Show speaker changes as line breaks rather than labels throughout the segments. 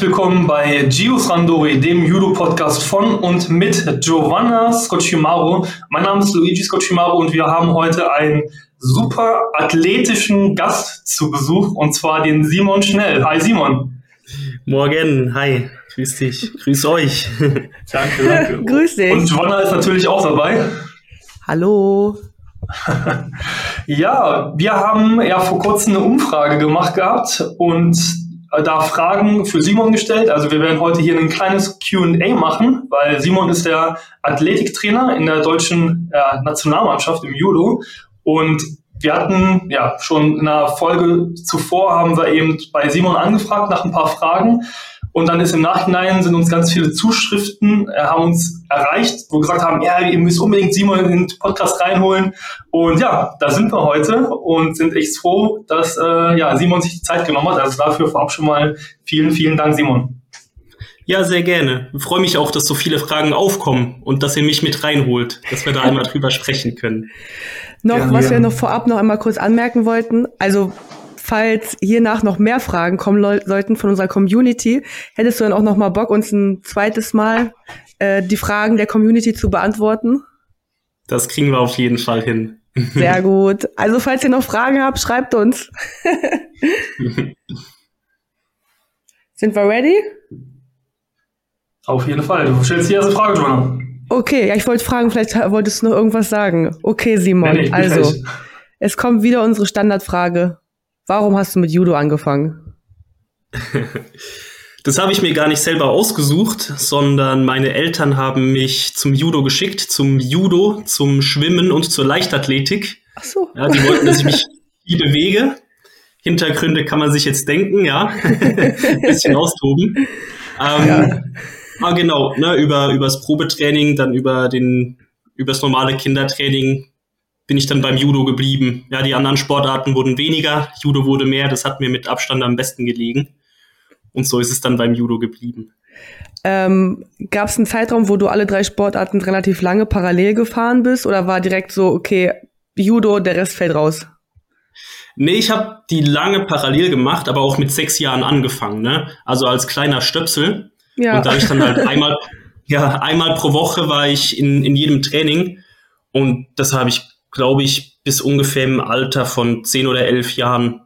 herzlich willkommen bei Gios Randori, dem Judo-Podcast von und mit Giovanna Scocimaro. Mein Name ist Luigi Scocimaro und wir haben heute einen super athletischen Gast zu Besuch und zwar den Simon Schnell. Hi Simon.
Morgen, hi, grüß dich, grüß euch.
danke, danke.
grüß dich.
Und Giovanna ist natürlich auch dabei.
Hallo.
ja, wir haben ja vor kurzem eine Umfrage gemacht gehabt und da Fragen für Simon gestellt. Also wir werden heute hier ein kleines QA machen, weil Simon ist der Athletiktrainer in der deutschen äh, Nationalmannschaft im Judo. Und wir hatten ja schon in einer Folge zuvor haben wir eben bei Simon angefragt nach ein paar Fragen. Und dann ist im Nachhinein sind uns ganz viele Zuschriften, äh, haben uns erreicht, wo gesagt haben, ja, ihr müsst unbedingt Simon in den Podcast reinholen. Und ja, da sind wir heute und sind echt froh, dass äh, ja, Simon sich die Zeit genommen hat. Also dafür vorab schon mal vielen, vielen Dank, Simon.
Ja, sehr gerne. Ich freue mich auch, dass so viele Fragen aufkommen und dass ihr mich mit reinholt, dass wir da einmal drüber sprechen können.
Noch, ja, was ja. wir noch vorab noch einmal kurz anmerken wollten. Also falls hiernach noch mehr Fragen kommen sollten von unserer Community, hättest du dann auch noch mal Bock, uns ein zweites Mal äh, die Fragen der Community zu beantworten?
Das kriegen wir auf jeden Fall hin.
Sehr gut. Also falls ihr noch Fragen habt, schreibt uns. Sind wir ready?
Auf jeden Fall. Du stellst die erste Frage, Joanna.
Okay, ja, ich wollte fragen, vielleicht wolltest du noch irgendwas sagen. Okay, Simon. Nee, nee, also, es kommt wieder unsere Standardfrage. Warum hast du mit Judo angefangen?
Das habe ich mir gar nicht selber ausgesucht, sondern meine Eltern haben mich zum Judo geschickt, zum Judo, zum Schwimmen und zur Leichtathletik.
Ach so.
Ja, die wollten, dass ich mich viel bewege. Hintergründe kann man sich jetzt denken, ja. Ein bisschen austoben. Ähm, ja. Ah, genau, ne, über, übers Probetraining, dann über den, übers normale Kindertraining bin ich dann beim Judo geblieben. Ja, die anderen Sportarten wurden weniger, Judo wurde mehr, das hat mir mit Abstand am besten gelegen. Und so ist es dann beim Judo geblieben.
Ähm, Gab es einen Zeitraum, wo du alle drei Sportarten relativ lange parallel gefahren bist oder war direkt so, okay, Judo, der Rest fällt raus?
Nee, ich habe die lange parallel gemacht, aber auch mit sechs Jahren angefangen, ne? Also als kleiner Stöpsel. Ja. Und da ich dann halt einmal, ja, einmal pro Woche war ich in, in jedem Training. Und das habe ich glaube ich, bis ungefähr im Alter von zehn oder elf Jahren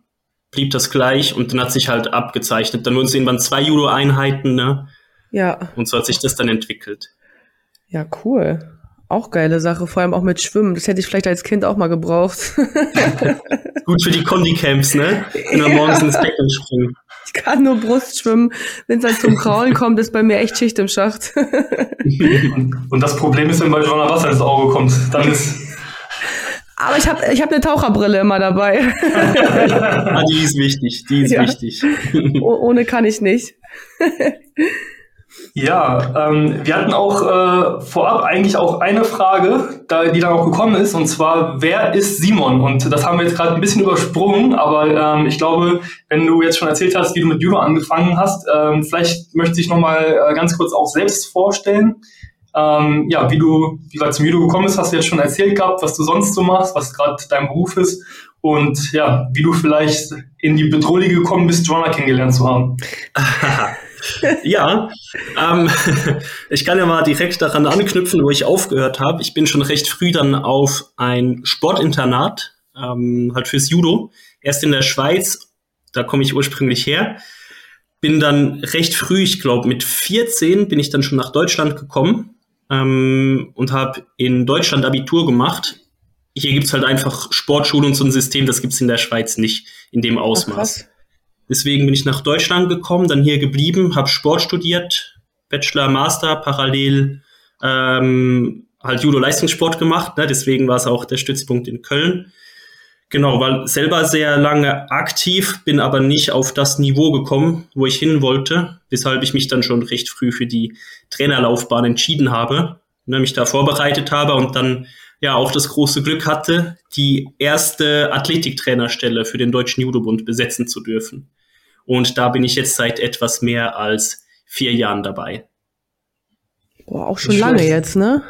blieb das gleich und dann hat sich halt abgezeichnet. Dann wurden es irgendwann zwei Judo-Einheiten, ne?
Ja.
Und so hat sich das dann entwickelt.
Ja, cool. Auch geile Sache, vor allem auch mit Schwimmen. Das hätte ich vielleicht als Kind auch mal gebraucht.
Gut für die Kondi-Camps, ne? Wenn wir ja. morgens ins Becken springen.
Ich kann nur Brust schwimmen. Wenn es dann zum Kraulen kommt, ist bei mir echt Schicht im Schacht.
und das Problem ist, wenn bei Joanna Wasser ins Auge kommt, dann ist
aber ich habe ich hab eine Taucherbrille immer dabei.
ah, die ist wichtig, die ist ja. wichtig.
ohne kann ich nicht.
Ja, ähm, wir hatten auch äh, vorab eigentlich auch eine Frage, da, die dann auch gekommen ist, und zwar, wer ist Simon? Und das haben wir jetzt gerade ein bisschen übersprungen, aber ähm, ich glaube, wenn du jetzt schon erzählt hast, wie du mit Judo angefangen hast, ähm, vielleicht möchte ich nochmal äh, ganz kurz auch selbst vorstellen. Ähm, ja, wie du, wie gesagt, zum Judo gekommen bist, hast du jetzt schon erzählt gehabt, was du sonst so machst, was gerade dein Beruf ist und ja, wie du vielleicht in die Bedrohung gekommen bist, Joanna kennengelernt zu haben.
ja, ähm, ich kann ja mal direkt daran anknüpfen, wo ich aufgehört habe. Ich bin schon recht früh dann auf ein Sportinternat, ähm, halt fürs Judo, erst in der Schweiz, da komme ich ursprünglich her. Bin dann recht früh, ich glaube mit 14 bin ich dann schon nach Deutschland gekommen ähm, und habe in Deutschland Abitur gemacht. Hier gibt's halt einfach Sportschule und so ein System, das gibt's in der Schweiz nicht in dem Ausmaß. Ach, Deswegen bin ich nach Deutschland gekommen, dann hier geblieben, habe Sport studiert, Bachelor, Master, parallel ähm, halt Judo-Leistungssport gemacht. Ne? Deswegen war es auch der Stützpunkt in Köln. Genau, war selber sehr lange aktiv, bin aber nicht auf das Niveau gekommen, wo ich hin wollte, weshalb ich mich dann schon recht früh für die Trainerlaufbahn entschieden habe, ne, mich da vorbereitet habe und dann ja auch das große Glück hatte, die erste Athletiktrainerstelle für den Deutschen Judobund besetzen zu dürfen. Und da bin ich jetzt seit etwas mehr als vier Jahren dabei.
Boah, auch schon lange jetzt, ne?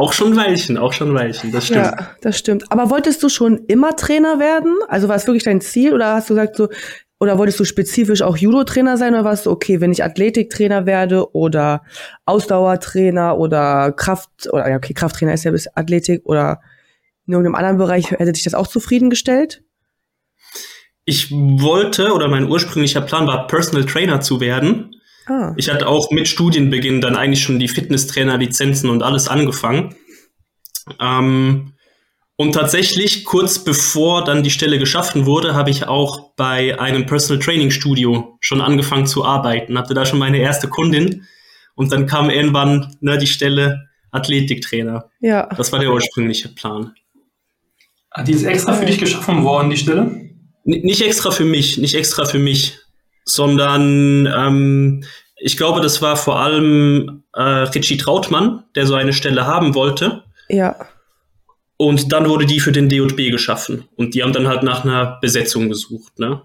Auch schon Weilchen, auch schon Weilchen, das stimmt. Ja,
das stimmt. Aber wolltest du schon immer Trainer werden? Also war es wirklich dein Ziel oder hast du gesagt so, oder wolltest du spezifisch auch Judo-Trainer sein oder warst du, okay, wenn ich Athletiktrainer werde oder Ausdauertrainer oder Kraft, oder ja, okay, Krafttrainer ist ja bis Athletik oder in irgendeinem anderen Bereich, hätte dich das auch zufriedengestellt?
Ich wollte oder mein ursprünglicher Plan war, Personal Trainer zu werden. Ah. Ich hatte auch mit Studienbeginn dann eigentlich schon die Fitnesstrainer-Lizenzen und alles angefangen. Ähm, und tatsächlich, kurz bevor dann die Stelle geschaffen wurde, habe ich auch bei einem Personal Training Studio schon angefangen zu arbeiten. Hatte da schon meine erste Kundin. Und dann kam irgendwann ne, die Stelle Athletiktrainer. Ja. Das war der ursprüngliche Plan.
Ah, die ist extra für dich geschaffen worden, die Stelle? N
nicht extra für mich, nicht extra für mich, sondern ähm, ich glaube, das war vor allem äh, Richie Trautmann, der so eine Stelle haben wollte.
Ja.
Und dann wurde die für den DJB geschaffen. Und die haben dann halt nach einer Besetzung gesucht, ne?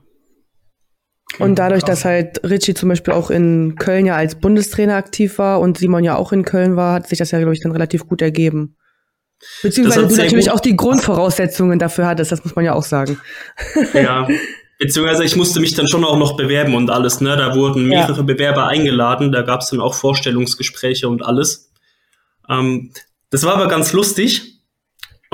Und dadurch, dass halt Richie zum Beispiel auch in Köln ja als Bundestrainer aktiv war und Simon ja auch in Köln war, hat sich das ja, glaube ich, dann relativ gut ergeben. Beziehungsweise du natürlich auch die Grundvoraussetzungen dafür hattest, das muss man ja auch sagen.
Ja, beziehungsweise ich musste mich dann schon auch noch bewerben und alles, ne? Da wurden mehrere ja. Bewerber eingeladen, da gab es dann auch Vorstellungsgespräche und alles. Ähm, das war aber ganz lustig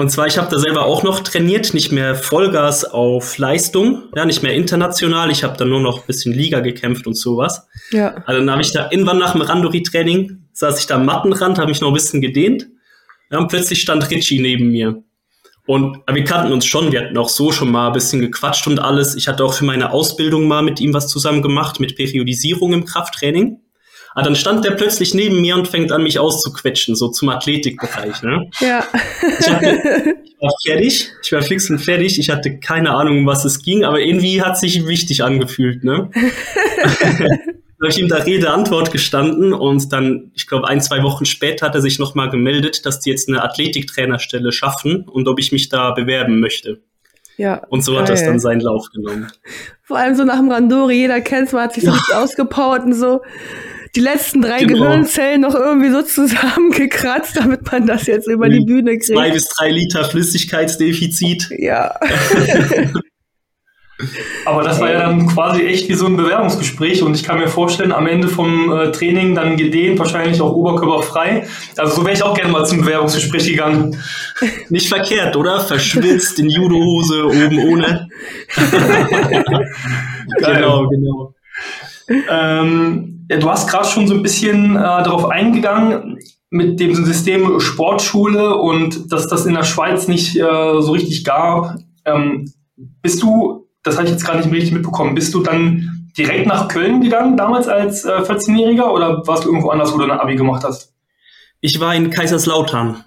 und zwar, ich habe da selber auch noch trainiert, nicht mehr Vollgas auf Leistung, ja, nicht mehr international. Ich habe da nur noch ein bisschen Liga gekämpft und sowas. Ja. Also dann habe ich da irgendwann nach dem Randori-Training, saß ich da am Mattenrand, habe mich noch ein bisschen gedehnt. Ja, und plötzlich stand Richie neben mir. Und wir kannten uns schon, wir hatten auch so schon mal ein bisschen gequatscht und alles. Ich hatte auch für meine Ausbildung mal mit ihm was zusammen gemacht, mit Periodisierung im Krafttraining. Aber ah, dann stand der plötzlich neben mir und fängt an, mich auszuquetschen, so zum Athletikbereich. Ne?
Ja.
Ich, hatte, ich war fertig, ich war fix und fertig. Ich hatte keine Ahnung, um was es ging, aber irgendwie hat sich wichtig angefühlt. Ne? habe ich ihm da Rede Antwort gestanden und dann, ich glaube, ein, zwei Wochen später hat er sich nochmal gemeldet, dass die jetzt eine Athletiktrainerstelle schaffen und ob ich mich da bewerben möchte. Ja. Und so geil. hat das dann seinen Lauf genommen.
Vor allem so nach dem Randori, jeder kennt man hat sich so richtig ausgepowert und so die letzten drei genau. Gehirnzellen noch irgendwie so zusammengekratzt, damit man das jetzt über die Bühne kriegt.
Zwei bis drei Liter Flüssigkeitsdefizit.
Ja.
Aber das war ja dann quasi echt wie so ein Bewerbungsgespräch und ich kann mir vorstellen, am Ende vom äh, Training dann gedehnt, wahrscheinlich auch oberkörperfrei. Also so wäre ich auch gerne mal zum Bewerbungsgespräch gegangen.
Nicht verkehrt, oder? Verschwitzt in Judohose oben ohne.
genau, genau. Ähm, ja, du hast gerade schon so ein bisschen äh, darauf eingegangen mit dem System Sportschule und dass das in der Schweiz nicht äh, so richtig gab. Ähm, bist du, das habe ich jetzt gar nicht mehr richtig mitbekommen, bist du dann direkt nach Köln gegangen, damals als äh, 14-Jähriger, oder warst du irgendwo anders, wo du ein Abi gemacht hast?
Ich war in Kaiserslautern.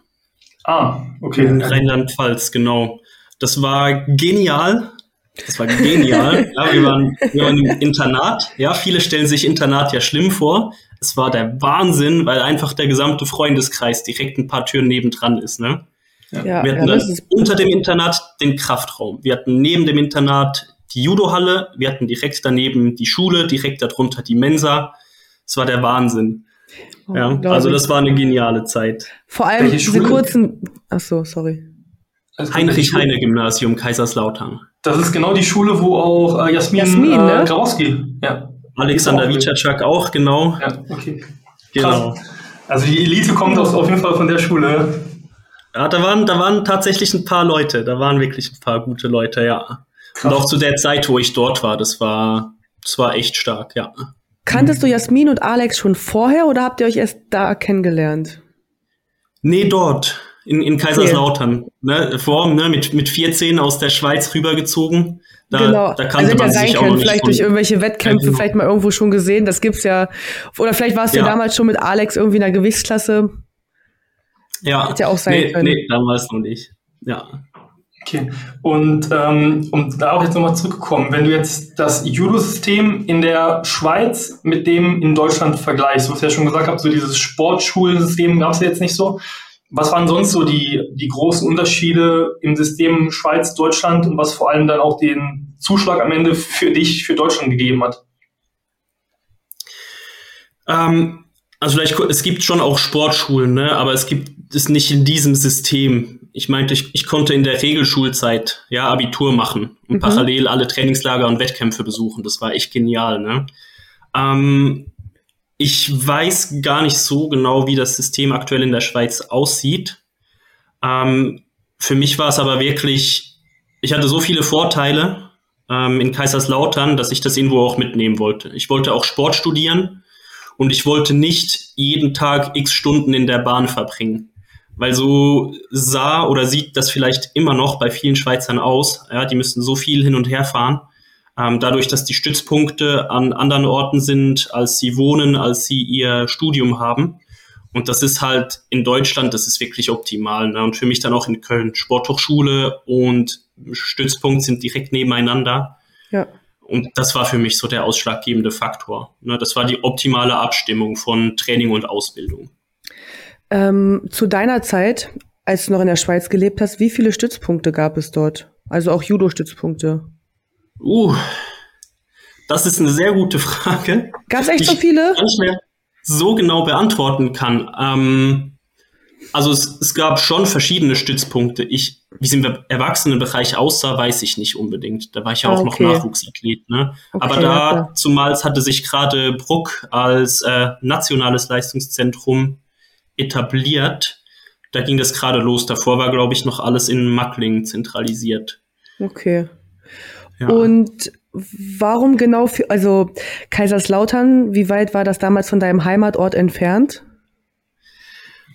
Ah, okay.
In Rheinland-Pfalz, genau. Das war genial. Das war genial. ja, wir, waren, wir waren im Internat. Ja, viele stellen sich Internat ja schlimm vor. Es war der Wahnsinn, weil einfach der gesamte Freundeskreis direkt ein paar Türen nebendran ist. Ne? Ja, wir hatten ja, dann unter dem Internat den Kraftraum. Wir hatten neben dem Internat die Judohalle. Wir hatten direkt daneben die Schule, direkt darunter die Mensa. Es war der Wahnsinn. Oh, ja, also das war eine geniale Zeit.
Vor allem Welche diese Schule? kurzen. Ach so, sorry.
Heinrich-Heine-Gymnasium Kaiserslautern.
Das ist genau die Schule, wo auch äh, Jasmin, Jasmin äh, ne? Grauski,
ja. Alexander Witschatschak auch, genau.
Ja, okay. Genau. Krass. Also die Elite kommt auf, auf jeden Fall von der Schule.
Ja, da waren, da waren tatsächlich ein paar Leute, da waren wirklich ein paar gute Leute, ja. Krass. Und auch zu der Zeit, wo ich dort war, das war, das war echt stark, ja.
Kanntest du Jasmin und Alex schon vorher oder habt ihr euch erst da kennengelernt?
Nee, dort in, in Kaiserslautern. Ne, vor, ne, mit, mit 14 aus der Schweiz rübergezogen. Da, genau. da kannte also man sich auch noch
Vielleicht durch irgendwelche Wettkämpfe, genau. vielleicht mal irgendwo schon gesehen. Das gibt's ja. Oder vielleicht warst du ja. damals schon mit Alex irgendwie in der Gewichtsklasse.
Ja. Hätte ja auch sein nee, können. Nee, damals noch nicht. Ja.
Okay. Und ähm, um da auch jetzt nochmal zurückzukommen, wenn du jetzt das Judo-System in der Schweiz mit dem in Deutschland vergleichst, du hast ja schon gesagt, habt, so dieses Sportschulsystem gab es ja jetzt nicht so. Was waren sonst so die, die großen Unterschiede im System Schweiz, Deutschland und was vor allem dann auch den Zuschlag am Ende für dich, für Deutschland gegeben hat?
Ähm, also vielleicht, es gibt schon auch Sportschulen, ne? aber es gibt es nicht in diesem System. ich meinte, ich, ich konnte in der Regelschulzeit ja Abitur machen und mhm. parallel alle Trainingslager und Wettkämpfe besuchen. Das war echt genial. Ne? Ähm, ich weiß gar nicht so genau, wie das System aktuell in der Schweiz aussieht. Ähm, für mich war es aber wirklich, ich hatte so viele Vorteile ähm, in Kaiserslautern, dass ich das irgendwo auch mitnehmen wollte. Ich wollte auch Sport studieren und ich wollte nicht jeden Tag x Stunden in der Bahn verbringen. Weil so sah oder sieht das vielleicht immer noch bei vielen Schweizern aus. Ja, die müssten so viel hin und her fahren. Ähm, dadurch, dass die Stützpunkte an anderen Orten sind, als sie wohnen, als sie ihr Studium haben. Und das ist halt in Deutschland, das ist wirklich optimal. Ne? Und für mich dann auch in Köln. Sporthochschule und Stützpunkt sind direkt nebeneinander. Ja. Und das war für mich so der ausschlaggebende Faktor. Ne? Das war die optimale Abstimmung von Training und Ausbildung.
Ähm, zu deiner Zeit, als du noch in der Schweiz gelebt hast, wie viele Stützpunkte gab es dort? Also auch Judo-Stützpunkte?
Uh, das ist eine sehr gute Frage.
Gab es echt so viele?
Gar nicht mehr so genau beantworten kann. Ähm, also es, es gab schon verschiedene Stützpunkte. Ich, wie es im Erwachsenenbereich aussah, weiß ich nicht unbedingt. Da war ich ja auch okay. noch Nachwuchsathlet. Ne? Okay, Aber da, ja, zumal hatte sich gerade Bruck als äh, nationales Leistungszentrum etabliert. Da ging das gerade los. Davor war, glaube ich, noch alles in Mackling zentralisiert.
Okay. Ja. Und warum genau für, also Kaiserslautern, wie weit war das damals von deinem Heimatort entfernt?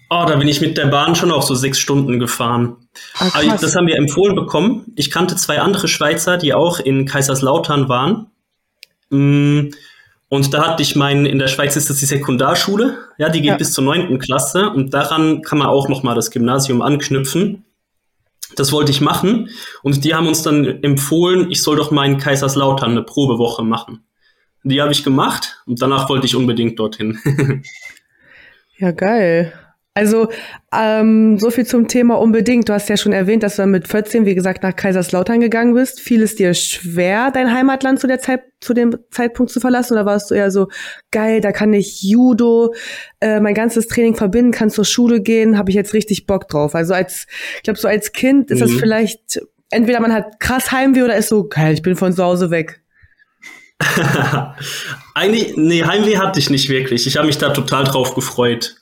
Oh, da bin ich mit der Bahn schon auch so sechs Stunden gefahren. Ah, Aber das haben wir empfohlen bekommen. Ich kannte zwei andere Schweizer, die auch in Kaiserslautern waren. Und da hatte ich meinen, in der Schweiz ist das die Sekundarschule, ja, die geht ja. bis zur neunten Klasse und daran kann man auch nochmal das Gymnasium anknüpfen. Das wollte ich machen und die haben uns dann empfohlen, ich soll doch mal in Kaiserslautern eine Probewoche machen. Die habe ich gemacht und danach wollte ich unbedingt dorthin.
ja, geil. Also ähm, so viel zum Thema unbedingt. Du hast ja schon erwähnt, dass du mit 14, wie gesagt, nach Kaiserslautern gegangen bist. Fiel es dir schwer, dein Heimatland zu der Zeit, zu dem Zeitpunkt zu verlassen? Oder warst du eher so geil, da kann ich Judo, äh, mein ganzes Training verbinden, kann zur Schule gehen, habe ich jetzt richtig Bock drauf. Also als, ich glaube, so als Kind ist mhm. das vielleicht entweder man hat krass Heimweh oder ist so geil, ich bin von zu Hause weg.
Eigentlich, nee, Heimweh hatte ich nicht wirklich. Ich habe mich da total drauf gefreut.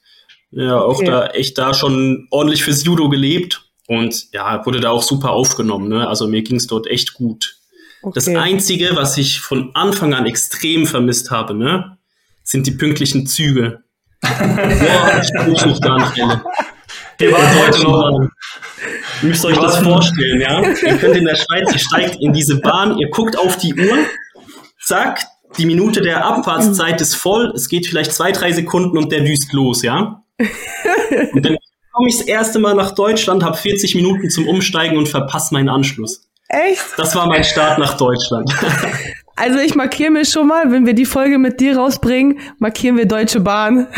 Ja, auch okay. da echt da schon ordentlich fürs Judo gelebt und ja, wurde da auch super aufgenommen. Ne? Also mir ging es dort echt gut. Okay. Das Einzige, was ich von Anfang an extrem vermisst habe, ne, sind die pünktlichen Züge. Boah, ich bin nicht gar nicht mehr. Wir waren heute noch. Ihr müsst euch das vorstellen, ja? Ihr könnt in der Schweiz, ihr steigt in diese Bahn, ihr guckt auf die Uhr, zack, die Minute der Abfahrtszeit ist voll, es geht vielleicht zwei, drei Sekunden und der düst los, ja? Und dann komme ich das erste Mal nach Deutschland, habe 40 Minuten zum Umsteigen und verpasse meinen Anschluss.
Echt?
Das war mein Start nach Deutschland.
Also ich markiere mir schon mal, wenn wir die Folge mit dir rausbringen, markieren wir Deutsche Bahn.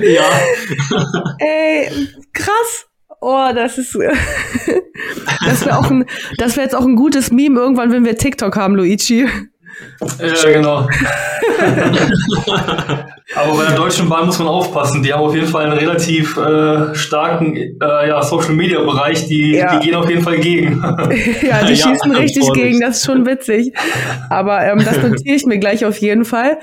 ja.
Ey, krass. Oh, das ist, das wäre auch ein, das wäre jetzt auch ein gutes Meme irgendwann, wenn wir TikTok haben, Luigi.
Ja, genau. Aber bei der Deutschen Bahn muss man aufpassen. Die haben auf jeden Fall einen relativ äh, starken äh, ja, Social-Media-Bereich. Die, ja. die gehen auf jeden Fall gegen.
ja, die schießen ja, richtig gegen. Das ist schon witzig. Aber ähm, das notiere ich mir gleich auf jeden Fall.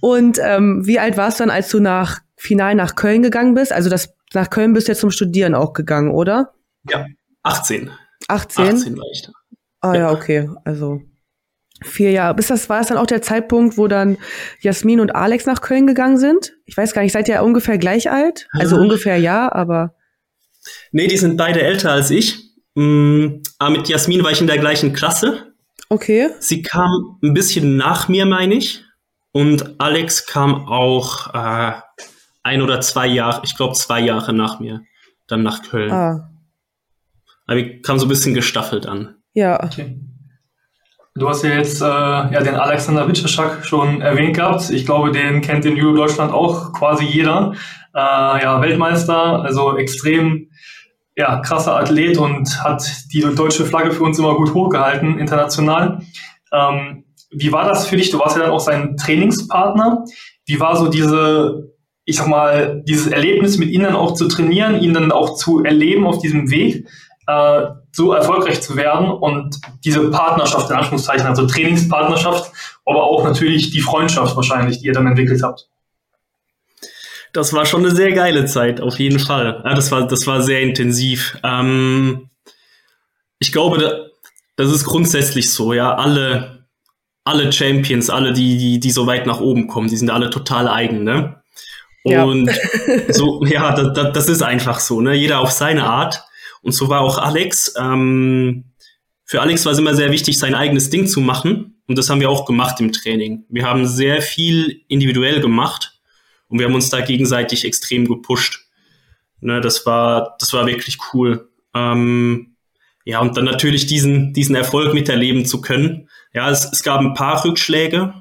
Und ähm, wie alt warst du dann, als du nach final nach Köln gegangen bist? Also das nach Köln bist du jetzt zum Studieren auch gegangen, oder?
Ja, 18.
18? 18 war ich da. Ah ja, okay. Also vier Jahre. Bis das war es dann auch der Zeitpunkt, wo dann Jasmin und Alex nach Köln gegangen sind. Ich weiß gar nicht, seid ihr ungefähr gleich alt? Also ja. ungefähr ja, aber.
Nee, die sind beide älter als ich. Mhm, aber mit Jasmin war ich in der gleichen Klasse.
Okay.
Sie kam ein bisschen nach mir, meine ich. Und Alex kam auch äh, ein oder zwei Jahre, ich glaube zwei Jahre nach mir, dann nach Köln. Ah. Aber wir kamen so ein bisschen gestaffelt an.
Ja. Okay.
Du hast ja jetzt äh, ja, den Alexander Witscheschak schon erwähnt gehabt. Ich glaube, den kennt in Judo Deutschland auch quasi jeder. Äh, ja, Weltmeister, also extrem ja, krasser Athlet und hat die deutsche Flagge für uns immer gut hochgehalten, international. Ähm, wie war das für dich? Du warst ja dann auch sein Trainingspartner. Wie war so diese ich sag mal, dieses Erlebnis mit ihnen dann auch zu trainieren, ihn dann auch zu erleben auf diesem Weg, äh, so erfolgreich zu werden und diese Partnerschaft, in Anführungszeichen, also Trainingspartnerschaft, aber auch natürlich die Freundschaft wahrscheinlich, die ihr dann entwickelt habt.
Das war schon eine sehr geile Zeit, auf jeden Fall. Ja, das war, das war sehr intensiv. Ähm, ich glaube, das ist grundsätzlich so, ja. Alle, alle Champions, alle, die, die, die so weit nach oben kommen, die sind alle total eigen, ne? Und ja. so, ja, das, das ist einfach so, ne? Jeder auf seine Art. Und so war auch Alex. Ähm, für Alex war es immer sehr wichtig, sein eigenes Ding zu machen. Und das haben wir auch gemacht im Training. Wir haben sehr viel individuell gemacht und wir haben uns da gegenseitig extrem gepusht. Ne, das war, das war wirklich cool. Ähm, ja, und dann natürlich diesen, diesen Erfolg miterleben zu können. Ja, es, es gab ein paar Rückschläge.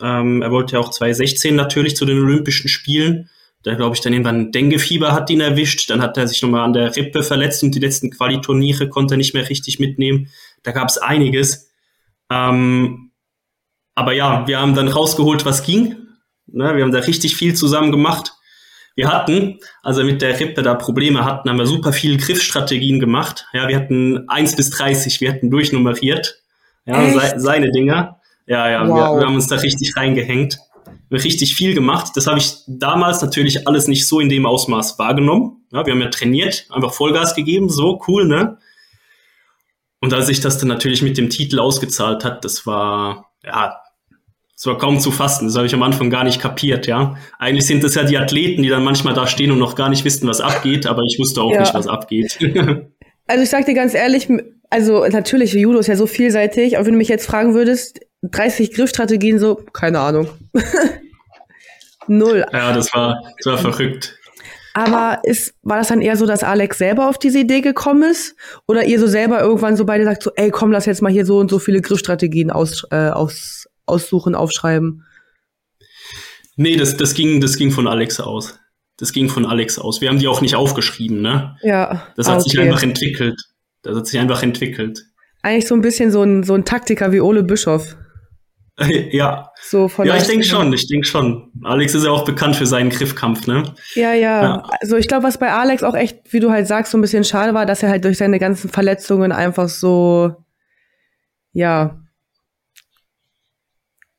Ähm, er wollte ja auch 2016 natürlich zu den Olympischen Spielen. Da glaube ich dann irgendwann Denguefieber hat ihn erwischt. Dann hat er sich nochmal an der Rippe verletzt und die letzten Qualiturniere konnte er nicht mehr richtig mitnehmen. Da gab es einiges. Ähm, aber ja, wir haben dann rausgeholt, was ging. Ne, wir haben da richtig viel zusammen gemacht. Wir hatten, also mit der Rippe da Probleme hatten, haben wir super viele Griffstrategien gemacht. Ja, wir hatten eins bis dreißig, wir hatten durchnummeriert. Ja, se seine Dinger. Ja, ja, wow. wir, wir, haben uns da richtig reingehängt. Richtig viel gemacht. Das habe ich damals natürlich alles nicht so in dem Ausmaß wahrgenommen. Ja, wir haben ja trainiert, einfach Vollgas gegeben, so cool, ne? Und als sich das dann natürlich mit dem Titel ausgezahlt hat, das war, ja, es war kaum zu fassen. Das habe ich am Anfang gar nicht kapiert, ja. Eigentlich sind das ja die Athleten, die dann manchmal da stehen und noch gar nicht wissen, was abgeht, aber ich wusste auch ja. nicht, was abgeht.
also ich sag dir ganz ehrlich, also natürlich, Judo ist ja so vielseitig, aber wenn du mich jetzt fragen würdest, 30 Griffstrategien so, keine Ahnung. Null.
Ja, das war, das war verrückt.
Aber ist, war das dann eher so, dass Alex selber auf diese Idee gekommen ist? Oder ihr so selber irgendwann so beide sagt so, ey, komm, lass jetzt mal hier so und so viele Griffstrategien aus, äh, aus, aussuchen, aufschreiben?
Nee, das, das, ging, das ging von Alex aus. Das ging von Alex aus. Wir haben die auch nicht aufgeschrieben, ne?
Ja.
Das hat ah, okay. sich einfach entwickelt. Das hat sich einfach entwickelt.
Eigentlich so ein bisschen so ein, so ein Taktiker wie Ole Bischof.
Ja. So von ja, ich denke schon, ich denke schon. Alex ist ja auch bekannt für seinen Griffkampf, ne?
Ja, ja. ja. Also ich glaube, was bei Alex auch echt, wie du halt sagst, so ein bisschen schade war, dass er halt durch seine ganzen Verletzungen einfach so, ja,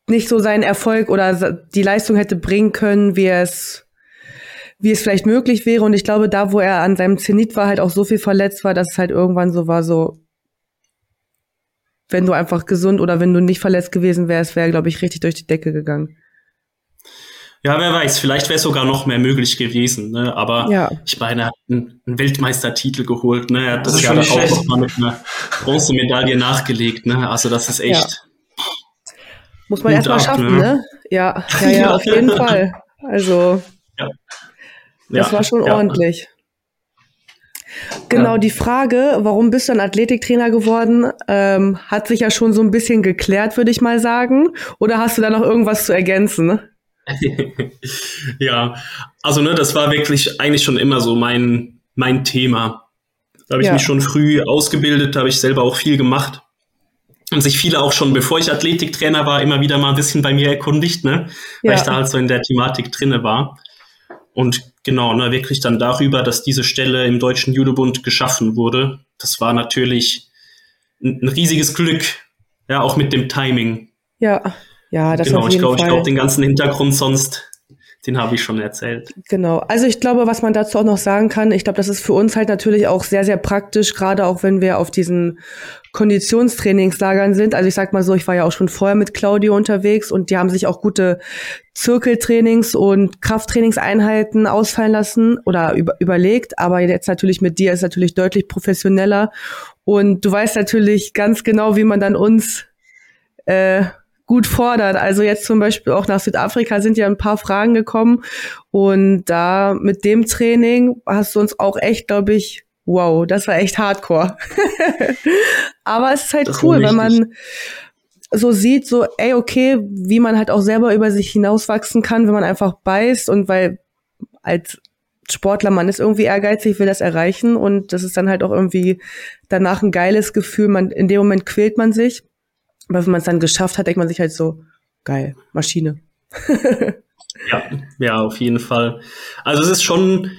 nicht so seinen Erfolg oder die Leistung hätte bringen können, wie es wie es vielleicht möglich wäre. Und ich glaube, da, wo er an seinem Zenit war, halt auch so viel verletzt war, dass es halt irgendwann so war, so, wenn du einfach gesund oder wenn du nicht verletzt gewesen wärst, wäre, glaube ich, richtig durch die Decke gegangen.
Ja, wer weiß, vielleicht wäre sogar noch mehr möglich gewesen, ne? Aber ja. ich meine, er hat einen, Weltmeistertitel geholt, ne? Er hat das, das ja auch mal mit einer Bronzemedaille nachgelegt, ne? Also das ist echt. Ja.
Muss man erstmal schaffen, ne? ne? Ja, ja, ja, auf jeden Fall. Also, ja. das war schon ordentlich. Genau, die Frage, warum bist du ein Athletiktrainer geworden, ähm, hat sich ja schon so ein bisschen geklärt, würde ich mal sagen. Oder hast du da noch irgendwas zu ergänzen?
ja, also ne, das war wirklich eigentlich schon immer so mein, mein Thema. Da habe ich ja. mich schon früh ausgebildet, da habe ich selber auch viel gemacht und sich viele auch schon, bevor ich Athletiktrainer war, immer wieder mal ein bisschen bei mir erkundigt, ne? Ja. Weil ich da halt so in der Thematik drinne war. Und genau, ne, wirklich dann darüber, dass diese Stelle im Deutschen Judobund geschaffen wurde, das war natürlich ein, ein, riesiges Glück. Ja, auch mit dem Timing.
Ja, ja, das
genau,
auf jeden
ich glaube, ich glaube, den ganzen Hintergrund sonst den habe ich schon erzählt.
Genau. Also ich glaube, was man dazu auch noch sagen kann, ich glaube, das ist für uns halt natürlich auch sehr, sehr praktisch, gerade auch wenn wir auf diesen Konditionstrainingslagern sind. Also ich sag mal so, ich war ja auch schon vorher mit Claudio unterwegs und die haben sich auch gute Zirkeltrainings und Krafttrainingseinheiten ausfallen lassen oder über, überlegt. Aber jetzt natürlich mit dir ist natürlich deutlich professioneller. Und du weißt natürlich ganz genau, wie man dann uns äh, gut fordert. Also jetzt zum Beispiel auch nach Südafrika sind ja ein paar Fragen gekommen und da mit dem Training hast du uns auch echt, glaube ich, wow, das war echt hardcore. Aber es ist halt das cool, wenn man so sieht, so, ey, okay, wie man halt auch selber über sich hinauswachsen kann, wenn man einfach beißt und weil als Sportler, man ist irgendwie ehrgeizig, will das erreichen und das ist dann halt auch irgendwie danach ein geiles Gefühl. Man, in dem Moment quält man sich aber wenn man es dann geschafft hat, denkt man sich halt so, geil, Maschine.
Ja, ja, auf jeden Fall. Also es ist schon,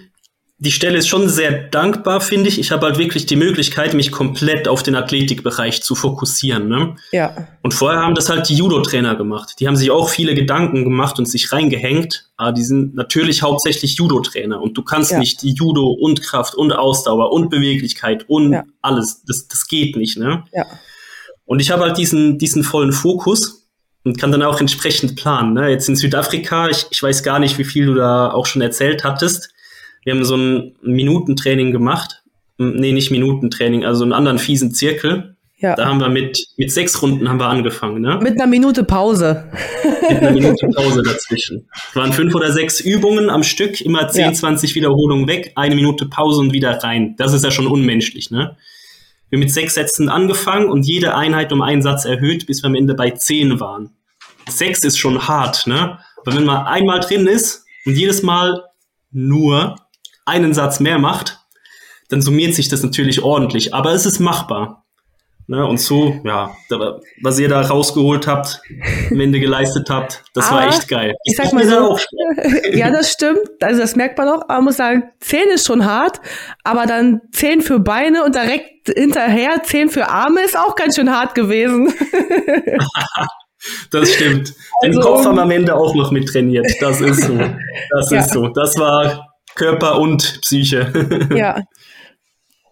die Stelle ist schon sehr dankbar, finde ich. Ich habe halt wirklich die Möglichkeit, mich komplett auf den Athletikbereich zu fokussieren. Ne?
Ja.
Und vorher haben das halt die Judo-Trainer gemacht. Die haben sich auch viele Gedanken gemacht und sich reingehängt. Aber die sind natürlich hauptsächlich Judo-Trainer. Und du kannst ja. nicht die Judo und Kraft und Ausdauer und Beweglichkeit und ja. alles. Das, das geht nicht. Ne?
Ja.
Und ich habe halt diesen, diesen vollen Fokus und kann dann auch entsprechend planen. Ne? Jetzt in Südafrika, ich, ich weiß gar nicht, wie viel du da auch schon erzählt hattest wir haben so ein Minutentraining gemacht. Nee, nicht Minutentraining, also einen anderen fiesen Zirkel. Ja. Da haben wir mit, mit sechs Runden haben wir angefangen, ne?
Mit einer Minute Pause.
Mit einer Minute Pause dazwischen. Es waren fünf oder sechs Übungen am Stück, immer 10, ja. 20 Wiederholungen weg, eine Minute Pause und wieder rein. Das ist ja schon unmenschlich, ne? Wir haben mit sechs Sätzen angefangen und jede Einheit um einen Satz erhöht, bis wir am Ende bei zehn waren. Sechs ist schon hart, ne? Aber wenn man einmal drin ist und jedes Mal nur einen Satz mehr macht, dann summiert sich das natürlich ordentlich, aber es ist machbar. Ne, und so, ja, was ihr da rausgeholt habt, am Ende geleistet habt, das aber war echt geil.
Ich, ich sag mal so, ja, das stimmt, also das merkt man auch, aber man muss sagen, 10 ist schon hart, aber dann 10 für Beine und direkt hinterher 10 für Arme ist auch ganz schön hart gewesen.
das stimmt. Den also, Kopf haben wir am Ende auch noch mit trainiert, das ist so. Das ja. ist so. Das war Körper und Psyche.
ja.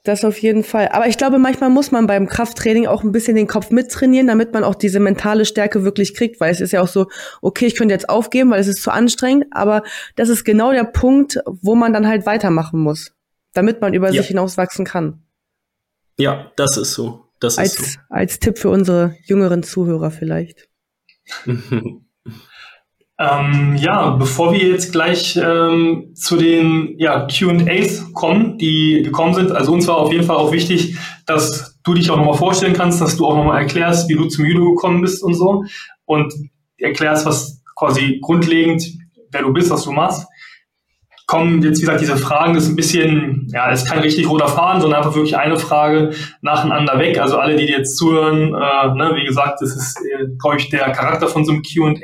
Das auf jeden Fall. Aber ich glaube, manchmal muss man beim Krafttraining auch ein bisschen den Kopf mittrainieren, damit man auch diese mentale Stärke wirklich kriegt, weil es ist ja auch so, okay, ich könnte jetzt aufgeben, weil es ist zu anstrengend, aber das ist genau der Punkt, wo man dann halt weitermachen muss, damit man über ja. sich hinauswachsen kann.
Ja, das ist so. Das
als,
ist so.
als Tipp für unsere jüngeren Zuhörer vielleicht.
Ähm, ja, bevor wir jetzt gleich ähm, zu den ja, QAs kommen, die gekommen sind, also uns war auf jeden Fall auch wichtig, dass du dich auch nochmal vorstellen kannst, dass du auch nochmal erklärst, wie du zum Judo gekommen bist und so und erklärst, was quasi grundlegend, wer du bist, was du machst. Kommen jetzt, wie gesagt, diese Fragen, das ist ein bisschen, ja, ist kein richtig roter Faden, sondern einfach wirklich eine Frage nacheinander weg. Also alle, die jetzt zuhören, äh, ne, wie gesagt, das ist, äh, glaube ich, der Charakter von so einem QA.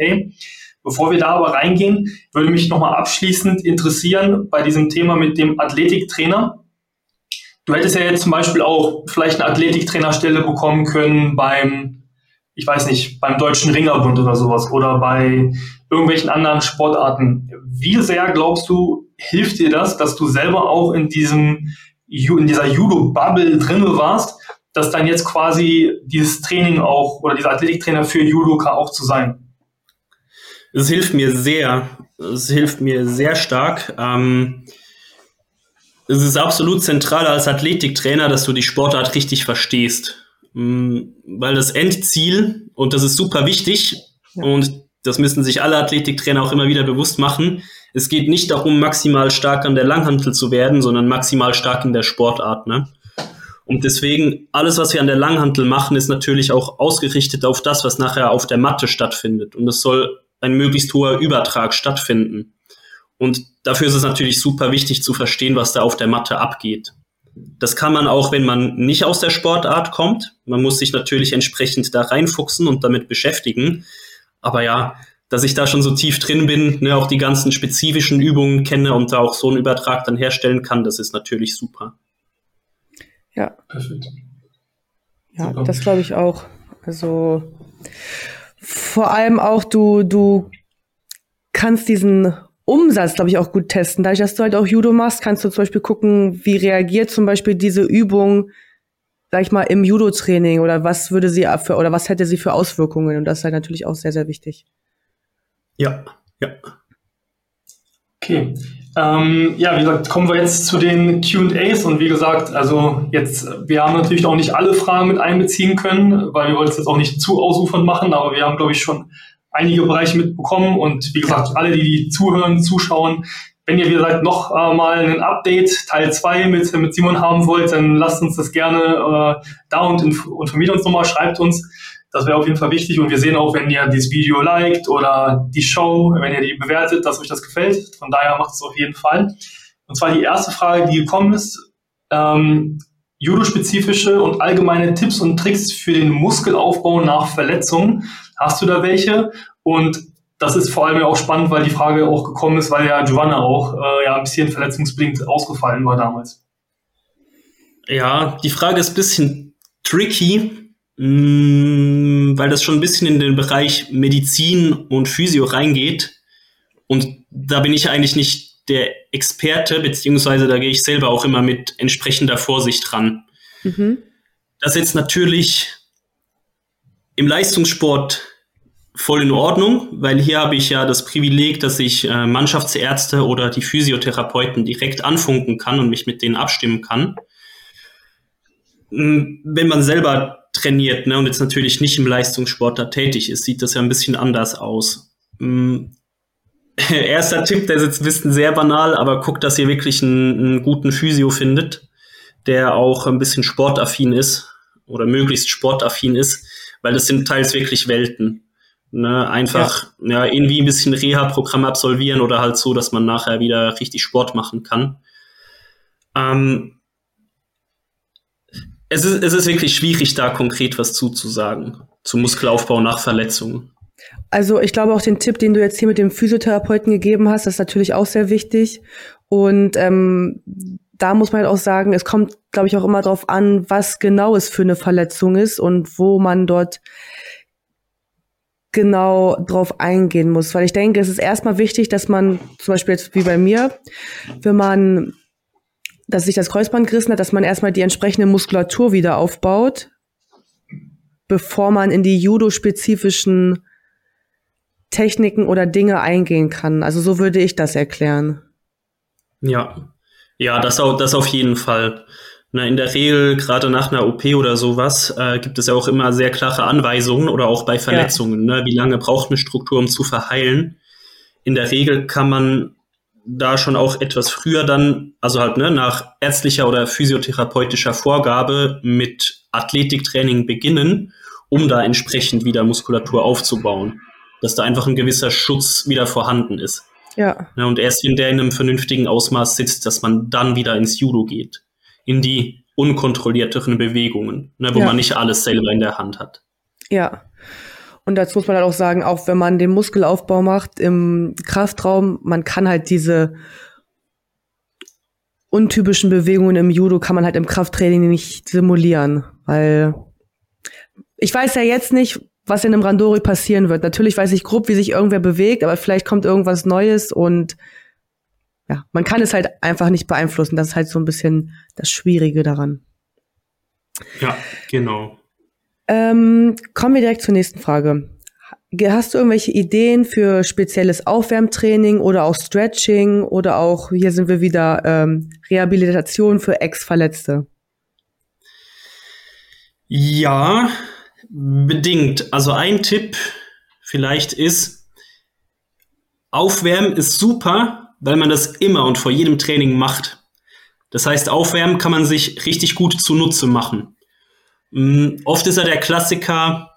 Bevor wir da aber reingehen, würde mich nochmal abschließend interessieren bei diesem Thema mit dem Athletiktrainer. Du hättest ja jetzt zum Beispiel auch vielleicht eine Athletiktrainerstelle bekommen können beim, ich weiß nicht, beim Deutschen Ringerbund oder sowas oder bei irgendwelchen anderen Sportarten. Wie sehr glaubst du, hilft dir das, dass du selber auch in diesem, in dieser Judo-Bubble drinne warst, dass dann jetzt quasi dieses Training auch oder dieser Athletiktrainer für Judoka auch zu sein?
Es hilft mir sehr. Es hilft mir sehr stark. Ähm, es ist absolut zentral als Athletiktrainer, dass du die Sportart richtig verstehst. Ähm, weil das Endziel, und das ist super wichtig, ja. und das müssen sich alle Athletiktrainer auch immer wieder bewusst machen, es geht nicht darum, maximal stark an der Langhantel zu werden, sondern maximal stark in der Sportart. Ne? Und deswegen, alles, was wir an der Langhantel machen, ist natürlich auch ausgerichtet auf das, was nachher auf der Matte stattfindet. Und es soll ein möglichst hoher Übertrag stattfinden. Und dafür ist es natürlich super wichtig zu verstehen, was da auf der Matte abgeht. Das kann man auch, wenn man nicht aus der Sportart kommt. Man muss sich natürlich entsprechend da reinfuchsen und damit beschäftigen. Aber ja, dass ich da schon so tief drin bin, ne, auch die ganzen spezifischen Übungen kenne und da auch so einen Übertrag dann herstellen kann, das ist natürlich super.
Ja. Perfekt. Ja, super. das glaube ich auch. Also vor allem auch du, du kannst diesen Umsatz, glaube ich, auch gut testen. Dadurch, dass du halt auch Judo machst, kannst du zum Beispiel gucken, wie reagiert zum Beispiel diese Übung, sag ich mal, im Judo-Training oder was würde sie für, oder was hätte sie für Auswirkungen? Und das ist halt natürlich auch sehr, sehr wichtig.
Ja, ja.
Okay. Ähm, ja, wie gesagt, kommen wir jetzt zu den QAs und wie gesagt, also jetzt, wir haben natürlich auch nicht alle Fragen mit einbeziehen können, weil wir wollen es jetzt auch nicht zu ausufernd machen, aber wir haben, glaube ich, schon einige Bereiche mitbekommen und wie gesagt, alle, die, die zuhören, zuschauen, wenn ihr, wie gesagt, noch äh, mal ein Update, Teil 2 mit, mit Simon haben wollt, dann lasst uns das gerne äh, da und informiert uns nochmal, schreibt uns. Das wäre auf jeden Fall wichtig und wir sehen auch, wenn ihr dieses Video liked oder die Show, wenn ihr die bewertet, dass euch das gefällt. Von daher macht es auf jeden Fall. Und zwar die erste Frage, die gekommen ist, ähm, Judo-spezifische und allgemeine Tipps und Tricks für den Muskelaufbau nach Verletzungen. Hast du da welche? Und das ist vor allem auch spannend, weil die Frage auch gekommen ist, weil ja Giovanna auch äh, ja ein bisschen verletzungsbedingt ausgefallen war damals.
Ja, die Frage ist ein bisschen tricky, mh, mm, weil das schon ein bisschen in den Bereich Medizin und Physio reingeht. Und da bin ich eigentlich nicht der Experte, beziehungsweise da gehe ich selber auch immer mit entsprechender Vorsicht ran. Mhm. Das ist jetzt natürlich im Leistungssport voll in Ordnung, weil hier habe ich ja das Privileg, dass ich äh, Mannschaftsärzte oder die Physiotherapeuten direkt anfunken kann und mich mit denen abstimmen kann. Hm, wenn man selber trainiert ne, und jetzt natürlich nicht im Leistungssport da tätig ist, sieht das ja ein bisschen anders aus. Hm, erster Tipp, der ist jetzt ein bisschen sehr banal, aber guckt, dass ihr wirklich einen, einen guten Physio findet, der auch ein bisschen sportaffin ist oder möglichst sportaffin ist, weil das sind teils wirklich Welten. Ne, einfach ja. ja irgendwie ein bisschen Reha-Programm absolvieren oder halt so, dass man nachher wieder richtig Sport machen kann. Ähm, es, ist, es ist wirklich schwierig, da konkret was zuzusagen zum Muskelaufbau nach Verletzungen.
Also ich glaube auch den Tipp, den du jetzt hier mit dem Physiotherapeuten gegeben hast, ist natürlich auch sehr wichtig. Und ähm, da muss man halt auch sagen, es kommt, glaube ich, auch immer darauf an, was genau es für eine Verletzung ist und wo man dort genau drauf eingehen muss. Weil ich denke, es ist erstmal wichtig, dass man, zum Beispiel jetzt wie bei mir, wenn man, dass sich das Kreuzband gerissen hat, dass man erstmal die entsprechende Muskulatur wieder aufbaut, bevor man in die judo-spezifischen Techniken oder Dinge eingehen kann. Also so würde ich das erklären.
Ja, ja, das, auch, das auf jeden Fall. Na, in der Regel, gerade nach einer OP oder sowas, äh, gibt es ja auch immer sehr klare Anweisungen oder auch bei Verletzungen. Ja. Ne? Wie lange braucht eine Struktur, um zu verheilen? In der Regel kann man da schon auch etwas früher dann, also halt ne, nach ärztlicher oder physiotherapeutischer Vorgabe mit Athletiktraining beginnen, um da entsprechend wieder Muskulatur aufzubauen. Dass da einfach ein gewisser Schutz wieder vorhanden ist. Ja. ja. Und erst wenn der in einem vernünftigen Ausmaß sitzt, dass man dann wieder ins Judo geht in die unkontrollierteren Bewegungen, ne, wo ja. man nicht alles selber in der Hand hat.
Ja. Und dazu muss man halt auch sagen, auch wenn man den Muskelaufbau macht im Kraftraum, man kann halt diese untypischen Bewegungen im Judo kann man halt im Krafttraining nicht simulieren, weil ich weiß ja jetzt nicht, was in einem Randori passieren wird. Natürlich weiß ich grob, wie sich irgendwer bewegt, aber vielleicht kommt irgendwas Neues und ja, man kann es halt einfach nicht beeinflussen. Das ist halt so ein bisschen das Schwierige daran.
Ja, genau.
Ähm, kommen wir direkt zur nächsten Frage. Hast du irgendwelche Ideen für spezielles Aufwärmtraining oder auch Stretching oder auch, hier sind wir wieder, ähm, Rehabilitation für Ex-Verletzte?
Ja, bedingt. Also ein Tipp vielleicht ist, Aufwärmen ist super, weil man das immer und vor jedem Training macht. Das heißt, aufwärmen kann man sich richtig gut zunutze machen. Mm, oft ist ja der Klassiker,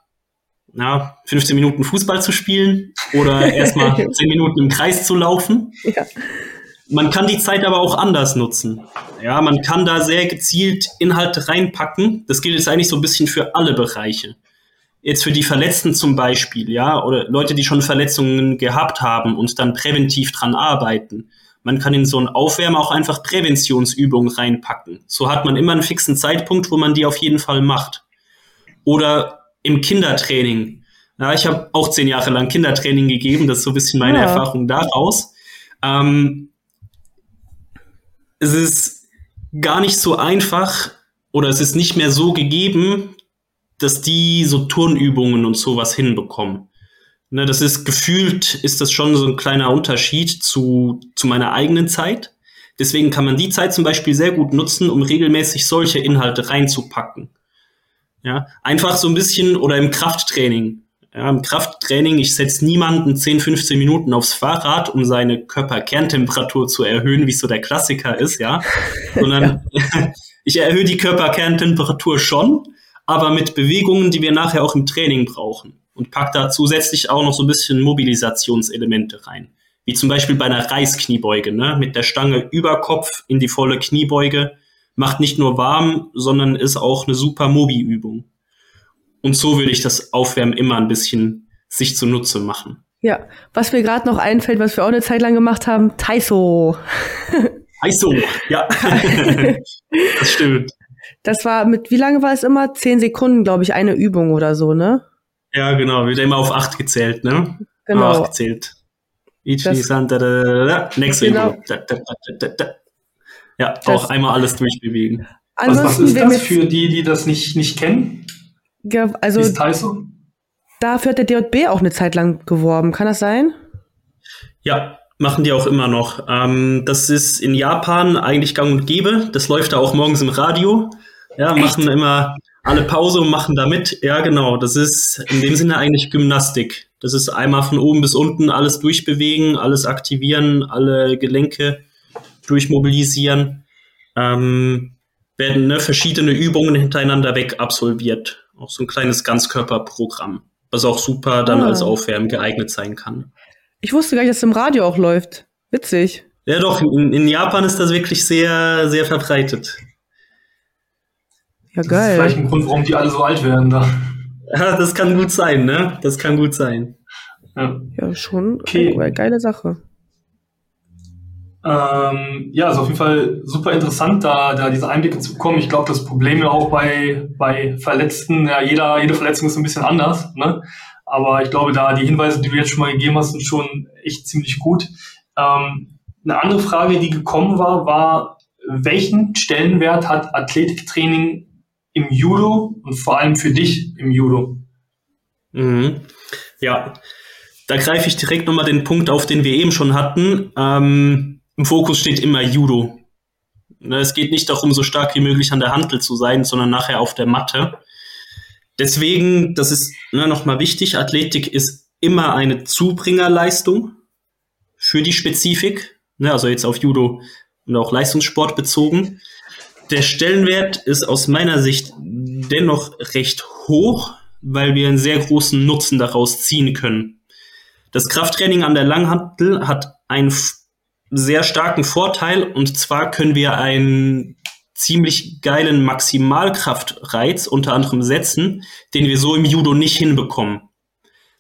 ja, 15 Minuten Fußball zu spielen oder erstmal 10 Minuten im Kreis zu laufen. Ja. Man kann die Zeit aber auch anders nutzen. Ja, man kann da sehr gezielt Inhalte reinpacken. Das gilt jetzt eigentlich so ein bisschen für alle Bereiche jetzt für die Verletzten zum Beispiel, ja, oder Leute, die schon Verletzungen gehabt haben und dann präventiv dran arbeiten. Man kann in so ein Aufwärmen auch einfach Präventionsübungen reinpacken. So hat man immer einen fixen Zeitpunkt, wo man die auf jeden Fall macht. Oder im Kindertraining. Ja, ich habe auch zehn Jahre lang Kindertraining gegeben, das ist so ein bisschen meine ja. Erfahrung daraus. Ähm, es ist gar nicht so einfach oder es ist nicht mehr so gegeben, dass die so Turnübungen und sowas hinbekommen. Ne, das ist gefühlt, ist das schon so ein kleiner Unterschied zu, zu meiner eigenen Zeit. Deswegen kann man die Zeit zum Beispiel sehr gut nutzen, um regelmäßig solche Inhalte reinzupacken. Ja, einfach so ein bisschen oder im Krafttraining. Ja, im Krafttraining, ich setze niemanden 10, 15 Minuten aufs Fahrrad, um seine Körperkerntemperatur zu erhöhen, wie es so der Klassiker ist, ja. Sondern ja. ich erhöhe die Körperkerntemperatur schon, aber mit Bewegungen, die wir nachher auch im Training brauchen. Und pack da zusätzlich auch noch so ein bisschen Mobilisationselemente rein. Wie zum Beispiel bei einer Reißkniebeuge, ne? mit der Stange über Kopf in die volle Kniebeuge. Macht nicht nur warm, sondern ist auch eine super Mobi-Übung. Und so würde ich das Aufwärmen immer ein bisschen sich zunutze machen.
Ja, was mir gerade noch einfällt, was wir auch eine Zeit lang gemacht haben, Taiso.
Taiso, ja. das stimmt.
Das war mit, wie lange war es immer? Zehn Sekunden, glaube ich, eine Übung oder so, ne?
Ja, genau, wird immer auf acht gezählt, ne?
Genau.
Auf acht gezählt. Ichi, San, da, da, da, da. Nächste
Genau.
Da, da, da, da, da. Ja, auch einmal alles durchbewegen.
Was, was ist das
mit,
für die, die das nicht, nicht kennen?
ja, also
Wie ist Taiso?
dafür hat der DJB auch eine Zeit lang geworben. Kann das sein?
Ja, machen die auch immer noch. Ähm, das ist in Japan eigentlich gang und gäbe. Das läuft da auch morgens im Radio. Ja, machen immer alle Pause und machen da mit. Ja, genau. Das ist in dem Sinne eigentlich Gymnastik. Das ist einmal von oben bis unten alles durchbewegen, alles aktivieren, alle Gelenke durchmobilisieren. Ähm, werden ne, verschiedene Übungen hintereinander weg absolviert. Auch so ein kleines Ganzkörperprogramm, was auch super dann
Ah.
als Aufwärmen geeignet sein kann.
Ich wusste gar nicht, dass es im Radio auch läuft. Witzig.
Ja, doch, in, in Japan ist das wirklich sehr, sehr verbreitet.
Ja,
Das ist vielleicht
geil.
ein Grund, warum die alle so alt werden da.
Ja, das kann gut sein, ne? Das kann gut sein.
Ja.
Ja, schon
Okay.
eine geile Sache.
Ähm, ja, ist auf jeden Fall super interessant, da, da diese Einblicke zu bekommen. Ich glaube, das Problem ja auch bei, bei Verletzten, ja, jeder, jede Verletzung ist ein bisschen anders, ne? Aber ich glaube, da die Hinweise, die du jetzt schon mal gegeben hast, sind schon echt ziemlich gut. Ähm, eine andere Frage, die gekommen war, war, welchen Stellenwert hat Athletiktraining im Judo und vor allem für dich im Judo?
Mhm. Ja, da greife ich direkt nochmal den Punkt auf, den wir eben schon hatten. Ähm, Im Fokus steht immer Judo. Ne, Es geht nicht darum, so stark wie möglich an der Hantel zu sein, sondern nachher auf der Matte. Deswegen, das ist ne, nochmal wichtig, Athletik ist immer eine Zubringerleistung für die Spezifik, ne, also jetzt auf Judo und auch Leistungssport bezogen. Der Stellenwert ist aus meiner Sicht dennoch recht hoch, weil wir einen sehr großen Nutzen daraus ziehen können. Das Krafttraining an der Langhantel hat einen sehr starken Vorteil und zwar können wir einen ziemlich geilen Maximalkraftreiz unter anderem setzen, den wir so im Judo nicht hinbekommen.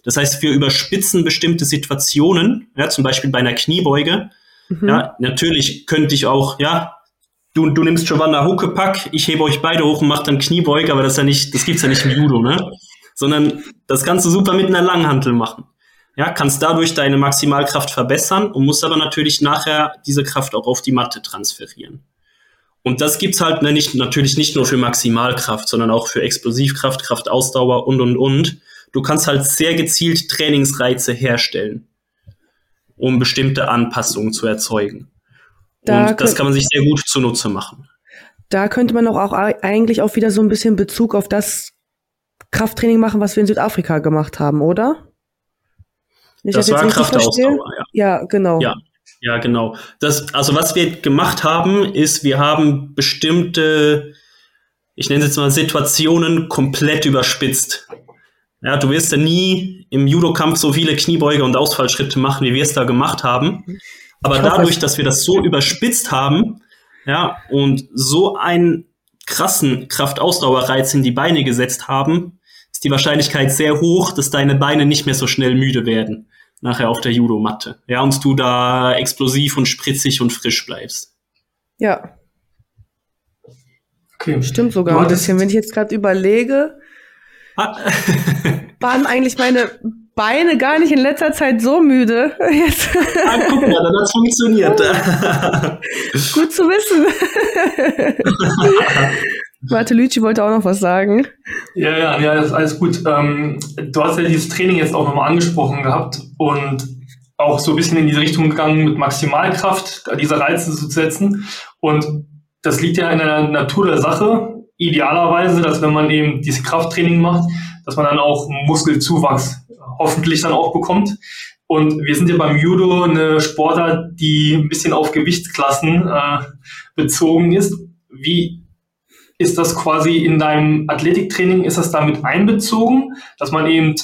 Das heißt, wir überspitzen bestimmte Situationen, ja, zum Beispiel bei einer Kniebeuge.
Mhm.
Ja, natürlich könnte ich auch, ja, du, du nimmst Giovanna Huckepack, ich hebe euch beide hoch und mach dann Kniebeuge, aber das ist ja nicht, das gibt's ja nicht im Judo, ne? Sondern das kannst du super mit einer Langhantel machen. Ja, kannst dadurch deine Maximalkraft verbessern und musst aber natürlich nachher diese Kraft auch auf die Matte transferieren. Und das gibt's halt ne, nicht, natürlich nicht nur für Maximalkraft, sondern auch für Explosivkraft, Kraftausdauer und, und, und. Du kannst halt sehr gezielt Trainingsreize herstellen, um bestimmte Anpassungen zu erzeugen.
Da
und das kann man sich sehr gut zunutze machen.
Da könnte man doch auch ei- eigentlich auch wieder so ein bisschen Bezug auf das Krafttraining machen, was wir in Südafrika gemacht haben, oder? Nicht,
Das
ich
war? Kraftausdauer, ja.
Ja, genau.
Ja, ja, genau. Das, also was wir gemacht haben, ist, wir haben bestimmte, ich nenne es jetzt mal Situationen komplett überspitzt. Ja, du wirst ja nie im Judo-Kampf so viele Kniebeuge und Ausfallschritte machen, wie wir es da gemacht haben. Aber
hoffe,
dadurch, dass wir das so überspitzt haben, ja, und so einen krassen Kraftausdauerreiz in die Beine gesetzt haben, ist die Wahrscheinlichkeit sehr hoch, dass deine Beine nicht mehr so schnell müde werden nachher auf der Judomatte. Ja, und du da explosiv und spritzig und frisch bleibst.
Ja,
Okay.
stimmt sogar ein bisschen. Wenn ich jetzt gerade überlege,
Ah,
waren eigentlich meine Beine gar nicht in letzter Zeit so müde. Jetzt,
ah, guck mal, dann hat's funktioniert.
gut zu wissen. Warte, Lüci wollte auch noch was sagen.
Ja, ja, ja, das ist alles gut. Ähm, du hast ja dieses Training jetzt auch nochmal angesprochen gehabt und auch so ein bisschen in diese Richtung gegangen, mit Maximalkraft da diese Reize zu setzen. Und das liegt ja in der Natur der Sache, idealerweise, dass wenn man eben dieses Krafttraining macht, dass man dann auch Muskelzuwachs hoffentlich dann auch bekommt. Und wir sind ja beim Judo eine Sportart, die ein bisschen auf Gewichtsklassen äh, bezogen ist. Wie ist das quasi in deinem Athletiktraining, ist das damit einbezogen, dass man eben,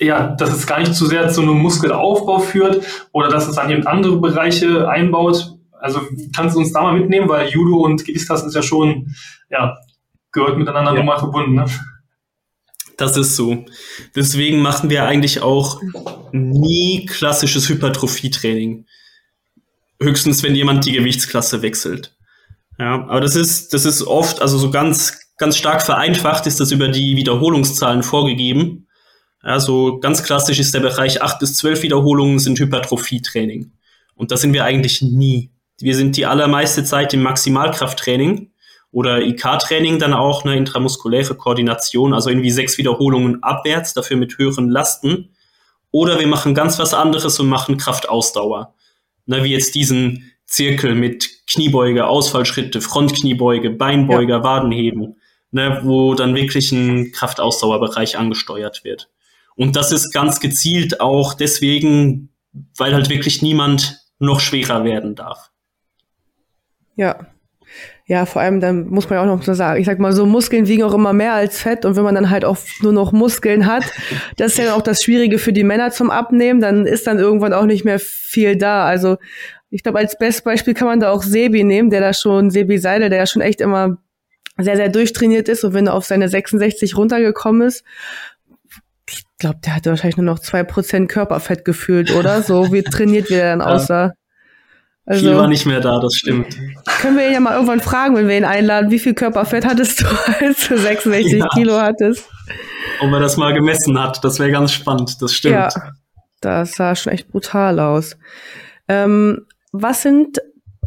ja, dass es gar nicht zu sehr zu einem Muskelaufbau führt oder dass es dann eben andere Bereiche einbaut? Also kannst du uns da mal mitnehmen, weil Judo und Gewichtsklassen ist ja schon, ja, gehört miteinander
Ja.
nochmal verbunden. Ne?
Das ist so. Deswegen machen wir eigentlich auch nie klassisches Hypertrophie-Training. Höchstens, wenn jemand die Gewichtsklasse wechselt. Ja, aber das ist, das ist oft, also so ganz, ganz stark vereinfacht ist das über die Wiederholungszahlen vorgegeben. Also ganz klassisch ist der Bereich acht bis zwölf Wiederholungen sind Hypertrophie-Training. Und das sind wir eigentlich nie. Wir sind die allermeiste Zeit im Maximalkrafttraining oder IK-Training dann auch, eine intramuskuläre Koordination, also irgendwie sechs Wiederholungen abwärts, dafür mit höheren Lasten. Oder wir machen ganz was anderes und machen Kraftausdauer. Na, wie jetzt diesen Zirkel mit Kniebeuge, Ausfallschritte, Frontkniebeuge, Beinbeuger, ja. Wadenheben, ne, wo dann wirklich ein Kraftausdauerbereich angesteuert wird. Und das ist ganz gezielt auch deswegen, weil halt wirklich niemand noch schwerer werden darf.
Ja, ja, vor allem dann muss man ja auch noch so sagen, ich sag mal so, Muskeln wiegen auch immer mehr als Fett und wenn man dann halt auch nur noch Muskeln hat, das ist ja auch das Schwierige für die Männer zum Abnehmen, dann ist dann irgendwann auch nicht mehr viel da. Also ich glaube, als Bestbeispiel kann man da auch Sebi nehmen, der da schon, Sebi Seidel, der ja schon echt immer sehr, sehr durchtrainiert ist und wenn er auf seine 66 runtergekommen ist, ich glaube, der hatte wahrscheinlich nur noch zwei Prozent Körperfett gefühlt, oder? So wie trainiert wie er dann aussah.
Also, viel war nicht mehr da, das stimmt.
Können wir ihn ja mal irgendwann fragen, wenn wir ihn einladen, wie viel Körperfett hattest du, als du 66 ja. Kilo hattest?
Ob er das mal gemessen hat, das wäre ganz spannend, das stimmt. Ja,
das sah schon echt brutal aus. Ähm, was sind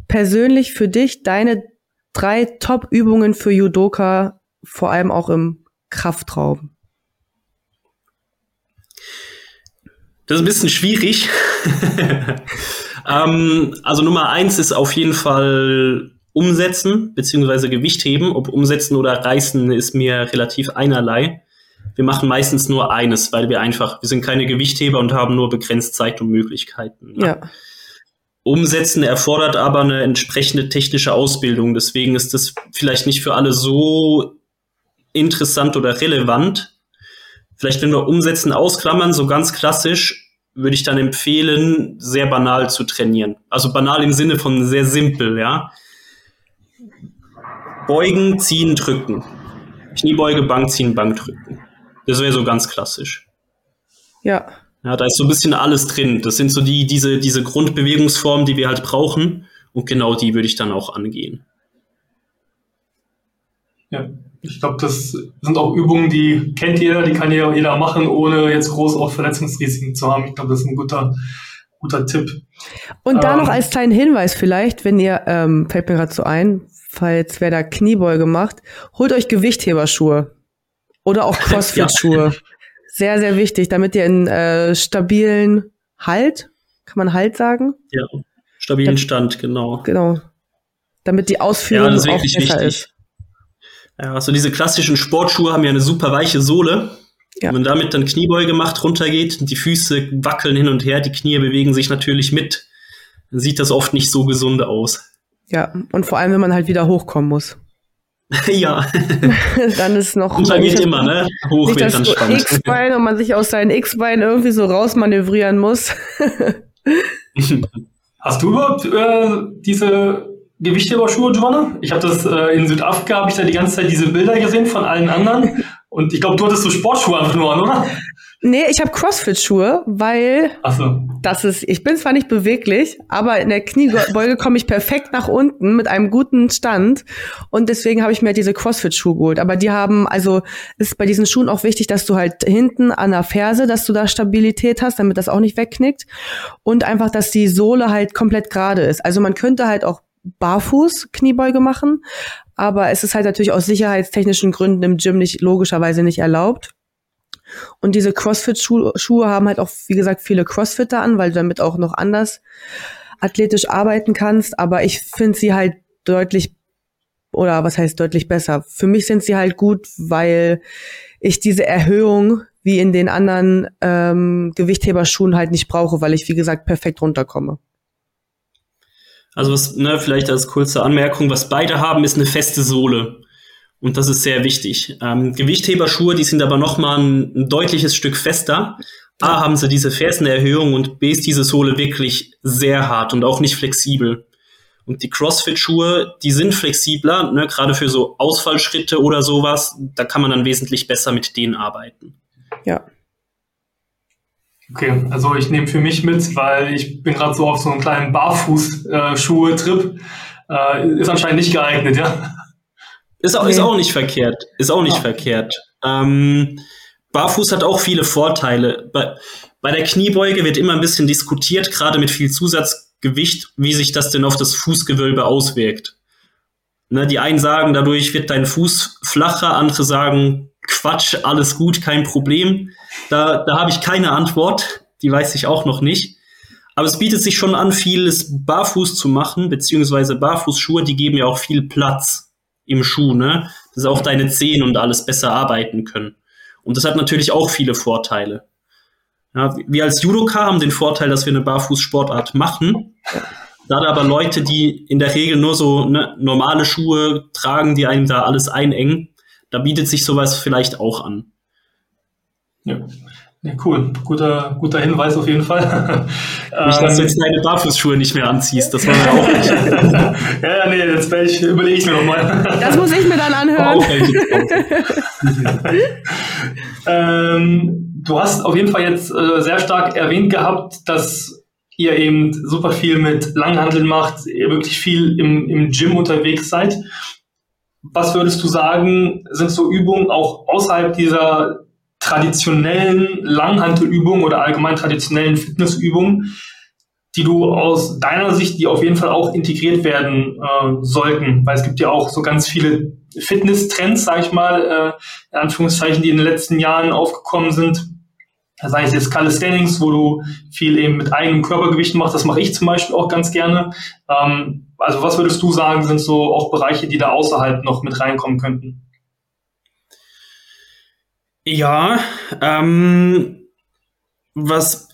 persönlich für dich deine drei Top-Übungen für Judoka, vor allem auch im Kraftraum?
Das ist ein bisschen schwierig. Ähm, also Nummer eins ist auf jeden Fall umsetzen beziehungsweise Gewicht heben. Ob umsetzen oder reißen ist mir relativ einerlei. Wir machen meistens nur eines, weil wir einfach, wir sind keine Gewichtheber und haben nur begrenzt Zeit und Möglichkeiten. Ne? Ja. Umsetzen erfordert aber eine entsprechende technische Ausbildung. Deswegen ist das vielleicht nicht für alle so interessant oder relevant. Vielleicht, wenn wir Umsetzen ausklammern, so ganz klassisch, würde ich dann empfehlen, sehr banal zu trainieren. Also banal im Sinne von sehr simpel, ja. Beugen, ziehen, drücken. Kniebeuge, Bank ziehen, Bank drücken. Das wäre so ganz klassisch.
Ja.
Ja, da ist so ein bisschen alles drin. Das sind so die, diese, diese Grundbewegungsformen, die wir halt brauchen. Und genau die würde ich dann auch angehen.
Ja, ich glaube, das sind auch Übungen, die kennt jeder, die kann ja jeder machen, ohne jetzt groß auch Verletzungsrisiken zu haben. Ich glaube, das ist ein guter, guter Tipp.
Und da ähm, noch als kleinen Hinweis vielleicht, wenn ihr, ähm, fällt mir gerade so ein, falls wer da Kniebeuge macht, holt euch Gewichtheberschuhe oder auch Crossfit-Schuhe. ja. Sehr, sehr wichtig, damit ihr einen äh, stabilen Halt, kann man Halt sagen?
Ja, stabilen Stand, genau.
Genau. Damit die Ausführung ja, auch besser wichtig. ist.
Ja, also diese klassischen Sportschuhe haben ja eine super weiche Sohle. Ja. Wenn man damit dann Kniebeuge macht, runtergeht und die Füße wackeln hin und her, die Knie bewegen sich natürlich mit, dann sieht das oft nicht so gesund aus.
Ja, und vor allem, wenn man halt wieder hochkommen muss.
ja.
dann ist noch.
Und dann geht immer, ne? Hoch
wird dann spannend. X-Bein und man sich aus seinen X-Beinen irgendwie so rausmanövrieren muss.
Hast du überhaupt äh, diese Gewichtheberschuhe, Joanna. Ich habe das äh, in Südafrika, habe ich da die ganze Zeit diese Bilder gesehen von allen anderen. Und ich glaube, du hattest so Sportschuhe einfach nur an, oder?
Nee, ich habe Crossfit-Schuhe, weil so. das ist, ich bin zwar nicht beweglich, aber in der Kniebeuge komme ich perfekt nach unten mit einem guten Stand und deswegen habe ich mir diese Crossfit-Schuhe geholt. Aber die haben, also ist bei diesen Schuhen auch wichtig, dass du halt hinten an der Ferse, dass du da Stabilität hast, damit das auch nicht wegknickt und einfach, dass die Sohle halt komplett gerade ist. Also man könnte halt auch barfuß Kniebeuge machen. Aber es ist halt natürlich aus sicherheitstechnischen Gründen im Gym nicht logischerweise nicht erlaubt. Und diese CrossFit-Schuhe haben halt auch, wie gesagt, viele Crossfitter an, weil du damit auch noch anders athletisch arbeiten kannst. Aber ich finde sie halt deutlich, oder was heißt deutlich besser? Für mich sind sie halt gut, weil ich diese Erhöhung wie in den anderen ähm, Gewichtheberschuhen halt nicht brauche, weil ich, wie gesagt, perfekt runterkomme.
Also was, ne, vielleicht als kurze Anmerkung, was beide haben, ist eine feste Sohle. Und das ist sehr wichtig. Ähm, Gewichtheberschuhe, die sind aber nochmal ein, ein deutliches Stück fester. A haben sie diese Fersenerhöhung und B ist diese Sohle wirklich sehr hart und auch nicht flexibel. Und die CrossFit-Schuhe, die sind flexibler, ne, gerade für so Ausfallschritte oder sowas. Da kann man dann wesentlich besser mit denen arbeiten.
Ja.
Okay, also ich nehme für mich mit, weil ich bin gerade so auf so einem kleinen Barfuß-Schuhe-Trip. Äh, ist anscheinend nicht geeignet, ja.
Ist auch, ist auch nicht verkehrt. Ist auch nicht ja. verkehrt. Ähm, Barfuß hat auch viele Vorteile. Bei, bei der Kniebeuge wird immer ein bisschen diskutiert, gerade mit viel Zusatzgewicht, wie sich das denn auf das Fußgewölbe auswirkt. Ne, die einen sagen, dadurch wird dein Fuß flacher, andere sagen, Quatsch, alles gut, kein Problem. Da, da habe ich keine Antwort, die weiß ich auch noch nicht. Aber es bietet sich schon an, vieles barfuß zu machen, beziehungsweise Barfußschuhe, die geben ja auch viel Platz im Schuh, ne? Dass auch deine Zehen und alles besser arbeiten können. Und das hat natürlich auch viele Vorteile. Ja, wir als Judoka haben den Vorteil, dass wir eine Barfußsportart machen. Da aber Leute, die in der Regel nur so ne, normale Schuhe tragen, die einem da alles einengen, da bietet sich sowas vielleicht auch an.
Ja. Ja, cool. Guter, guter Hinweis auf jeden Fall.
Nicht, dass du jetzt deine Barfußschuhe nicht mehr anziehst. Das war ja auch nicht.
ja, ja, nee, jetzt ich, überlege ich mir nochmal.
Das muss ich mir dann anhören.
ähm, du hast auf jeden Fall jetzt äh, sehr stark erwähnt gehabt, dass ihr eben super viel mit Langhandeln macht, ihr wirklich viel im, im Gym unterwegs seid. Was würdest du sagen, sind so Übungen auch außerhalb dieser traditionellen Langhantelübungen oder allgemein traditionellen Fitnessübungen, die du aus deiner Sicht, die auf jeden Fall auch integriert werden äh, sollten? Weil es gibt ja auch so ganz viele Fitness-Trends, sag ich mal, äh, in Anführungszeichen, die in den letzten Jahren aufgekommen sind. Sei es jetzt Calisthenics, wo du viel eben mit eigenem Körpergewicht machst, das mache ich zum Beispiel auch ganz gerne. Ähm, also was würdest du sagen, sind so auch Bereiche, die da außerhalb noch mit reinkommen könnten?
Ja, ähm, was,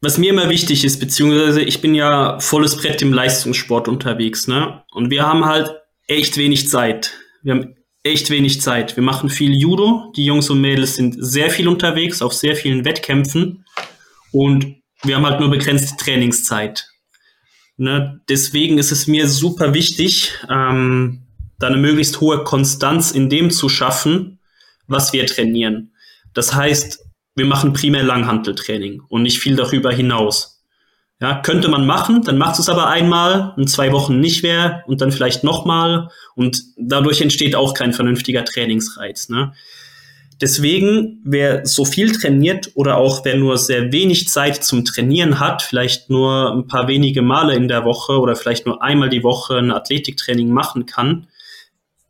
was mir immer wichtig ist, beziehungsweise ich bin ja volles Brett im Leistungssport unterwegs, ne? Und wir haben halt echt wenig Zeit. Wir haben echt wenig Zeit. Wir machen viel Judo. Die Jungs und Mädels sind sehr viel unterwegs, auf sehr vielen Wettkämpfen. Und wir haben halt nur begrenzte Trainingszeit. Ne? Deswegen ist es mir super wichtig, ähm, da eine möglichst hohe Konstanz in dem zu schaffen, was wir trainieren. Das heißt, wir machen primär Langhanteltraining und nicht viel darüber hinaus. Ja, könnte man machen, dann macht es aber einmal und zwei Wochen nicht mehr und dann vielleicht nochmal und dadurch entsteht auch kein vernünftiger Trainingsreiz. Ne? Deswegen, wer so viel trainiert oder auch wer nur sehr wenig Zeit zum Trainieren hat, vielleicht nur ein paar wenige Male in der Woche oder vielleicht nur einmal die Woche ein Athletiktraining machen kann,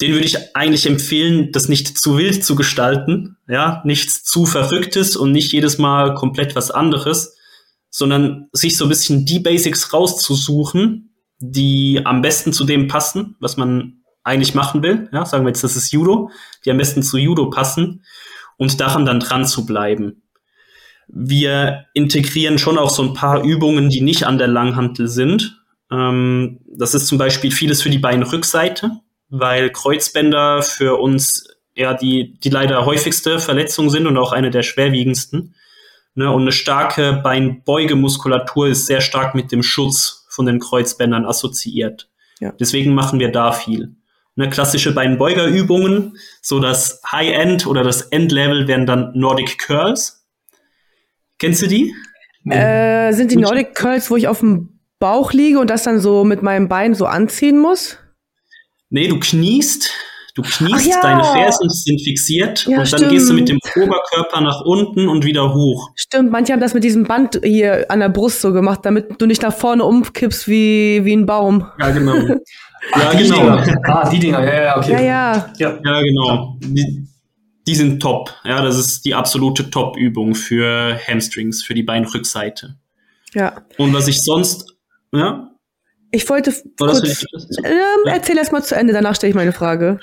den würde ich eigentlich empfehlen, das nicht zu wild zu gestalten, ja, nichts zu Verrücktes und nicht jedes Mal komplett was anderes, sondern sich so ein bisschen die Basics rauszusuchen, die am besten zu dem passen, was man eigentlich machen will. Ja, sagen wir jetzt, das ist Judo, die am besten zu Judo passen und daran dann dran zu bleiben. Wir integrieren schon auch so ein paar Übungen, die nicht an der Langhantel sind. Ähm, das ist zum Beispiel vieles für die Beinrückseite weil Kreuzbänder für uns ja die, die leider häufigste Verletzung sind und auch eine der schwerwiegendsten. Ne, und eine starke Beinbeugemuskulatur ist sehr stark mit dem Schutz von den Kreuzbändern assoziiert. Ja. Deswegen machen wir da viel. Ne, klassische Beinbeugerübungen, so das High-End oder das End-Level wären dann Nordic Curls. Kennst du die?
Äh, sind die Nordic Curls, wo ich auf dem Bauch liege und das dann so mit meinem Bein so anziehen muss?
Nee, du kniest, du kniest, ja. deine Fersen sind fixiert ja, und dann stimmt. gehst du mit dem Oberkörper nach unten und wieder hoch.
Stimmt, manche haben das mit diesem Band hier an der Brust so gemacht, damit du nicht nach vorne umkippst wie, wie ein Baum.
Ja, genau. ja,
ah, genau. Dinger. Ah, die Dinger, ja, ja, okay.
Ja, ja.
Ja, ja genau. Die, die sind top. Ja, das ist die absolute Top-Übung für Hamstrings, für die Beinrückseite.
Ja.
Und was ich sonst, ja,
ich wollte kurz, ich, ähm, erzähl erst mal zu Ende, danach stelle ich meine Frage.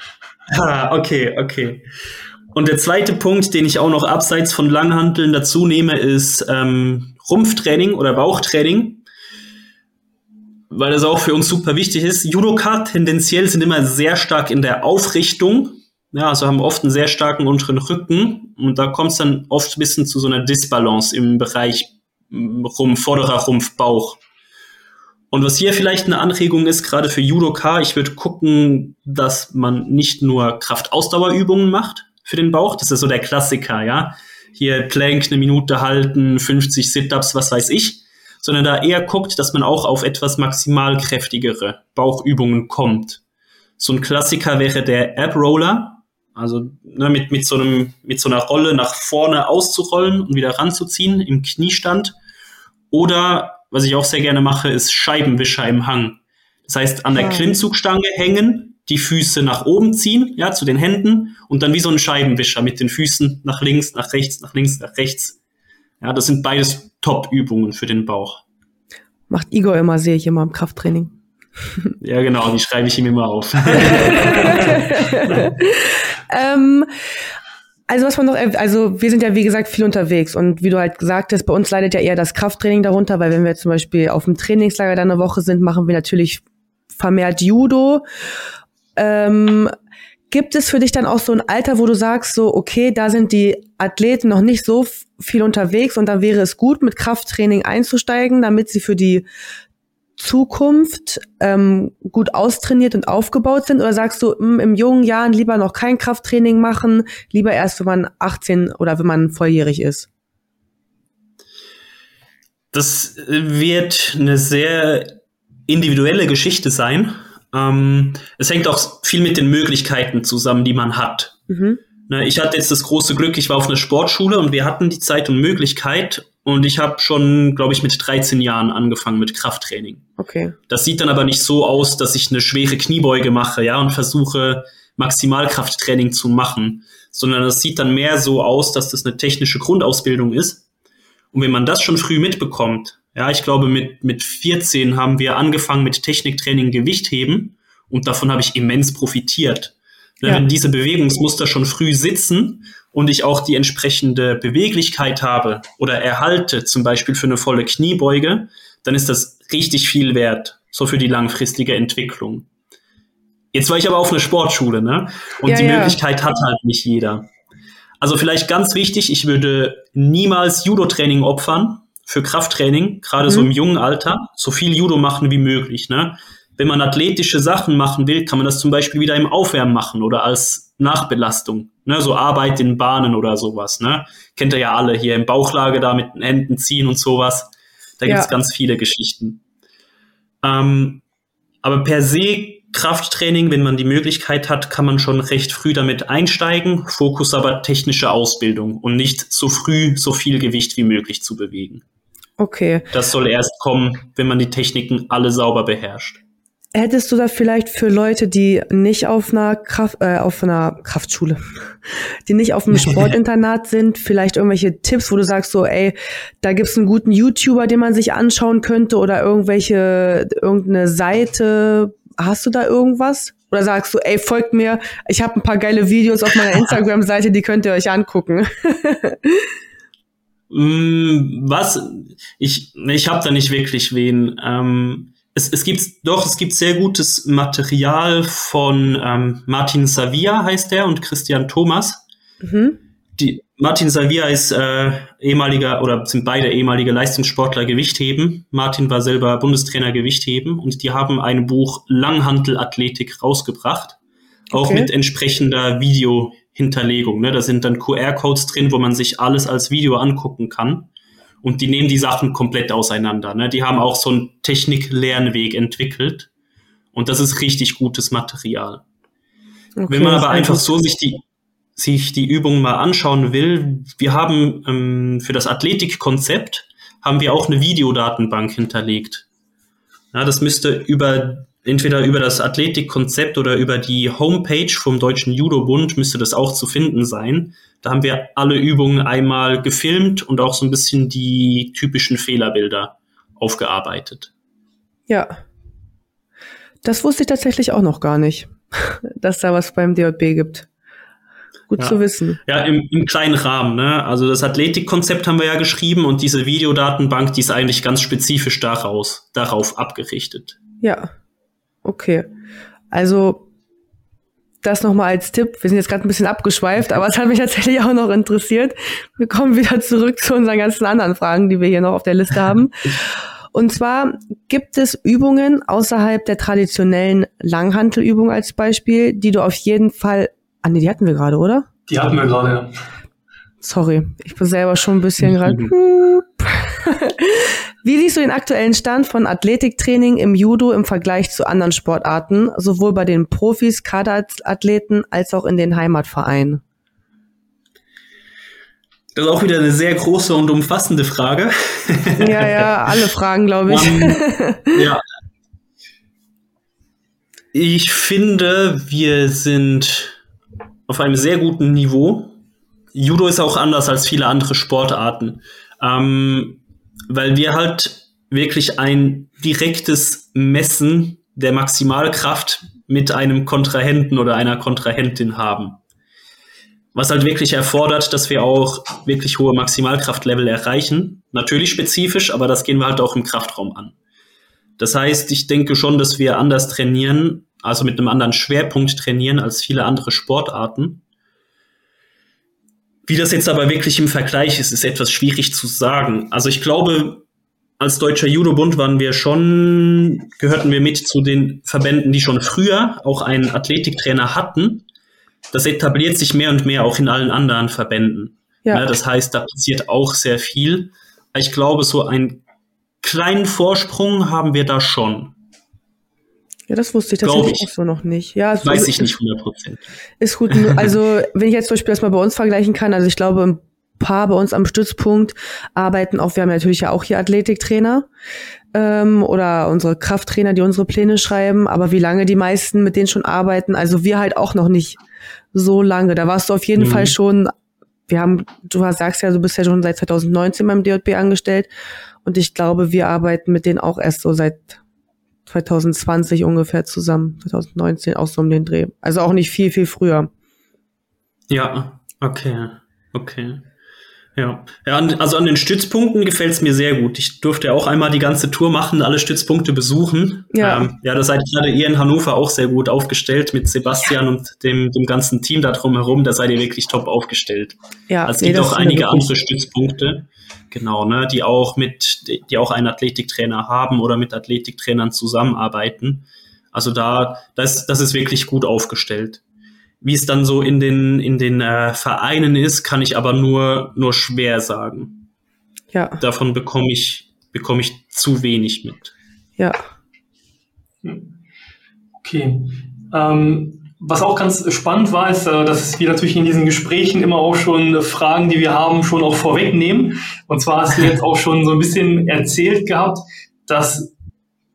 Ah, okay, okay. Und der zweite Punkt, den ich auch noch abseits von Langhanteln dazu nehme, ist ähm, Rumpftraining oder Bauchtraining. Weil das auch für uns super wichtig ist. Judoka tendenziell sind immer sehr stark in der Aufrichtung. Ja, also haben oft einen sehr starken unteren Rücken. Und da kommt es dann oft ein bisschen zu so einer Disbalance im Bereich Rumpf, vorderer Rumpf, Bauch. Und was hier vielleicht eine Anregung ist, gerade für Judoka, ich würde gucken, dass man nicht nur Kraftausdauerübungen macht für den Bauch. Das ist so der Klassiker, ja. Hier Plank eine Minute halten, 50 Sit-ups, was weiß ich. Sondern da eher guckt, dass man auch auf etwas maximal kräftigere Bauchübungen kommt. So ein Klassiker wäre der Ab-Roller. Also ne, mit, mit, so einem, mit so einer Rolle nach vorne auszurollen und wieder ranzuziehen im Kniestand. Oder was ich auch sehr gerne mache, ist Scheibenwischer im Hang. Das heißt, an der Klimmzugstange hängen, die Füße nach oben ziehen, ja, zu den Händen und dann wie so ein Scheibenwischer mit den Füßen nach links, nach rechts, nach links, nach rechts. Ja, das sind beides Top-Übungen für den Bauch.
Macht Igor immer, sehe ich immer im Krafttraining.
Ja, genau, die schreibe ich ihm immer auf.
ähm, also was man noch, also wir sind ja wie gesagt viel unterwegs und wie du halt gesagt hast, bei uns leidet ja eher das Krafttraining darunter, weil wenn wir zum Beispiel auf dem Trainingslager dann eine Woche sind, machen wir natürlich vermehrt Judo. Ähm, gibt es für dich dann auch so ein Alter, wo du sagst, so okay, da sind die Athleten noch nicht so viel unterwegs und da wäre es gut, mit Krafttraining einzusteigen, damit sie für die Zukunft ähm, gut austrainiert und aufgebaut sind? Oder sagst du, mh, hm, im jungen Jahren lieber noch kein Krafttraining machen, lieber erst, wenn man 18 oder wenn man volljährig ist?
Das wird eine sehr individuelle Geschichte sein. Ähm, es hängt auch viel mit den Möglichkeiten zusammen, die man hat. Mhm. Ne, ich hatte jetzt das große Glück, ich war auf einer Sportschule und wir hatten die Zeit und Möglichkeit und ich habe schon, glaube ich, mit 13 Jahren angefangen mit Krafttraining.
Okay.
Das sieht dann aber nicht so aus, dass ich eine schwere Kniebeuge mache, ja, und versuche Maximalkrafttraining zu machen, sondern es sieht dann mehr so aus, dass das eine technische Grundausbildung ist. Und wenn man das schon früh mitbekommt, ja, ich glaube, mit, mit 14 haben wir angefangen mit Techniktraining Gewichtheben und davon habe ich immens profitiert. Ja. Wenn diese Bewegungsmuster schon früh sitzen und ich auch die entsprechende Beweglichkeit habe oder erhalte, zum Beispiel für eine volle Kniebeuge, dann ist das richtig viel wert, so für die langfristige Entwicklung. Jetzt war ich aber auf einer Sportschule, ne? Und ja, die ja. Möglichkeit hat halt nicht jeder. Also vielleicht ganz wichtig, ich würde niemals Judo-Training opfern für Krafttraining, gerade mhm. so im jungen Alter, so viel Judo machen wie möglich, ne? Wenn man athletische Sachen machen will, kann man das zum Beispiel wieder im Aufwärmen machen oder als Nachbelastung. Ne, so Arbeit in Bahnen oder sowas. Ne? Kennt ihr ja alle hier im Bauchlage da mit den Händen ziehen und sowas. Da ja. gibt's ganz viele Geschichten. Ähm, aber per se Krafttraining, wenn man die Möglichkeit hat, kann man schon recht früh damit einsteigen. Fokus aber technische Ausbildung und nicht so früh so viel Gewicht wie möglich zu bewegen.
Okay.
Das soll erst kommen, wenn man die Techniken alle sauber beherrscht.
Hättest du da vielleicht für Leute, die nicht auf einer Kraft, äh, auf einer Kraftschule, die nicht auf einem Sportinternat sind, vielleicht irgendwelche Tipps, wo du sagst so, ey, da gibt's einen guten YouTuber, den man sich anschauen könnte oder irgendwelche, irgendeine Seite. Hast du da irgendwas? Oder sagst du, ey, folgt mir, ich habe ein paar geile Videos auf meiner Instagram-Seite, die könnt ihr euch angucken.
Mm, was? Ich, ich habe da nicht wirklich wen. Ähm, es, es gibt doch, es gibt sehr gutes Material von ähm, Martin Savia heißt der und Christian Thomas. Mhm. Die, Martin Savia ist äh, ehemaliger oder sind beide ehemalige Leistungssportler Gewichtheben. Martin war selber Bundestrainer Gewichtheben und die haben ein Buch Langhandelathletik rausgebracht, auch okay. mit entsprechender Videohinterlegung. Ne? Da sind dann QR-Codes drin, wo man sich alles als Video angucken kann und die nehmen die Sachen komplett auseinander. Ne? Die haben auch so einen Technik-Lernweg entwickelt und das ist richtig gutes Material. Okay, Wenn man aber einfach so sich die sich die Übungen mal anschauen will, wir haben ähm, für das Athletikkonzept haben wir auch eine Videodatenbank hinterlegt. Ja, das müsste über entweder über das Athletikkonzept oder über die Homepage vom Deutschen Judo-Bund müsste das auch zu finden sein. Da haben wir alle Übungen einmal gefilmt und auch so ein bisschen die typischen Fehlerbilder aufgearbeitet.
Ja. Das wusste ich tatsächlich auch noch gar nicht, dass da was beim DJB gibt. Gut
ja.
zu wissen.
Ja, im, im kleinen Rahmen. Ne? Also das Athletikkonzept haben wir ja geschrieben und diese Videodatenbank, die ist eigentlich ganz spezifisch daraus, darauf abgerichtet.
Ja, Okay. Also das nochmal als Tipp. Wir sind jetzt gerade ein bisschen abgeschweift, aber es hat mich tatsächlich auch noch interessiert. Wir kommen wieder zurück zu unseren ganzen anderen Fragen, die wir hier noch auf der Liste haben. Und zwar gibt es Übungen außerhalb der traditionellen Langhantelübung als Beispiel, die du auf jeden Fall, ah nee, die hatten wir gerade, oder?
Die hatten wir gerade, ja.
Sorry, ich bin selber schon ein bisschen gerade. Wie siehst du den aktuellen Stand von Athletiktraining im Judo im Vergleich zu anderen Sportarten, sowohl bei den Profis, Kaderathleten als auch in den Heimatvereinen?
Das ist auch wieder eine sehr große und umfassende Frage.
Ja, ja, alle Fragen, glaube ich. Um, ja.
Ich finde, wir sind auf einem sehr guten Niveau. Judo ist auch anders als viele andere Sportarten, ähm, weil wir halt wirklich ein direktes Messen der Maximalkraft mit einem Kontrahenten oder einer Kontrahentin haben was halt wirklich erfordert, dass wir auch wirklich hohe Maximalkraftlevel erreichen. Natürlich spezifisch, aber das gehen wir halt auch im Kraftraum an. Das heißt, ich denke schon, dass wir anders trainieren, also mit einem anderen Schwerpunkt trainieren als viele andere Sportarten. Wie das jetzt aber wirklich im Vergleich ist, ist etwas schwierig zu sagen. Also ich glaube, als Deutscher Judo-Bund waren wir schon, gehörten wir mit zu den Verbänden, die schon früher auch einen Athletiktrainer hatten das etabliert sich mehr und mehr auch in allen anderen Verbänden. Ja. ja. das heißt, da passiert auch sehr viel. Ich glaube, so einen kleinen Vorsprung haben wir da schon.
Ja, das wusste ich tatsächlich ich. auch so noch nicht. Ja,
Weiß also, ich nicht 100 Prozent.
Ist gut. Also, wenn ich jetzt zum Beispiel das mal bei uns vergleichen kann, also ich glaube, ein paar bei uns am Stützpunkt arbeiten auch, wir haben natürlich ja auch hier Athletiktrainer ähm, oder unsere Krafttrainer, die unsere Pläne schreiben, aber wie lange die meisten mit denen schon arbeiten, also wir halt auch noch nicht so lange. Da warst du auf jeden mhm. Fall schon, wir haben, du sagst ja, du bist ja schon seit 2019 beim DJB angestellt und ich glaube, wir arbeiten mit denen auch erst so seit 2020 ungefähr zusammen, 2019 auch so um den Dreh. Also auch nicht viel, viel früher.
Ja, okay, okay. Ja, ja also an den Stützpunkten gefällt es mir sehr gut. Ich durfte auch einmal die ganze Tour machen, alle Stützpunkte besuchen. Ja, ähm, ja da seid gerade ihr in Hannover auch sehr gut aufgestellt mit Sebastian ja. und dem, dem ganzen Team da drumherum. Da seid ihr wirklich top aufgestellt. Ja, also es nee, gibt auch einige andere Stützpunkte, genau, ne, die auch mit, die auch einen Athletiktrainer haben oder mit Athletiktrainern zusammenarbeiten. Also da, das, das ist wirklich gut aufgestellt. Wie es dann so in den, in den äh, Vereinen ist, kann ich aber nur, nur schwer sagen. Ja. Davon bekomme ich, bekomme ich zu wenig mit.
Ja.
Okay. Ähm, was auch ganz spannend war, ist, äh, dass wir natürlich in diesen Gesprächen immer auch schon Fragen, die wir haben, schon auch vorwegnehmen. Und zwar hast du jetzt auch schon so ein bisschen erzählt gehabt, dass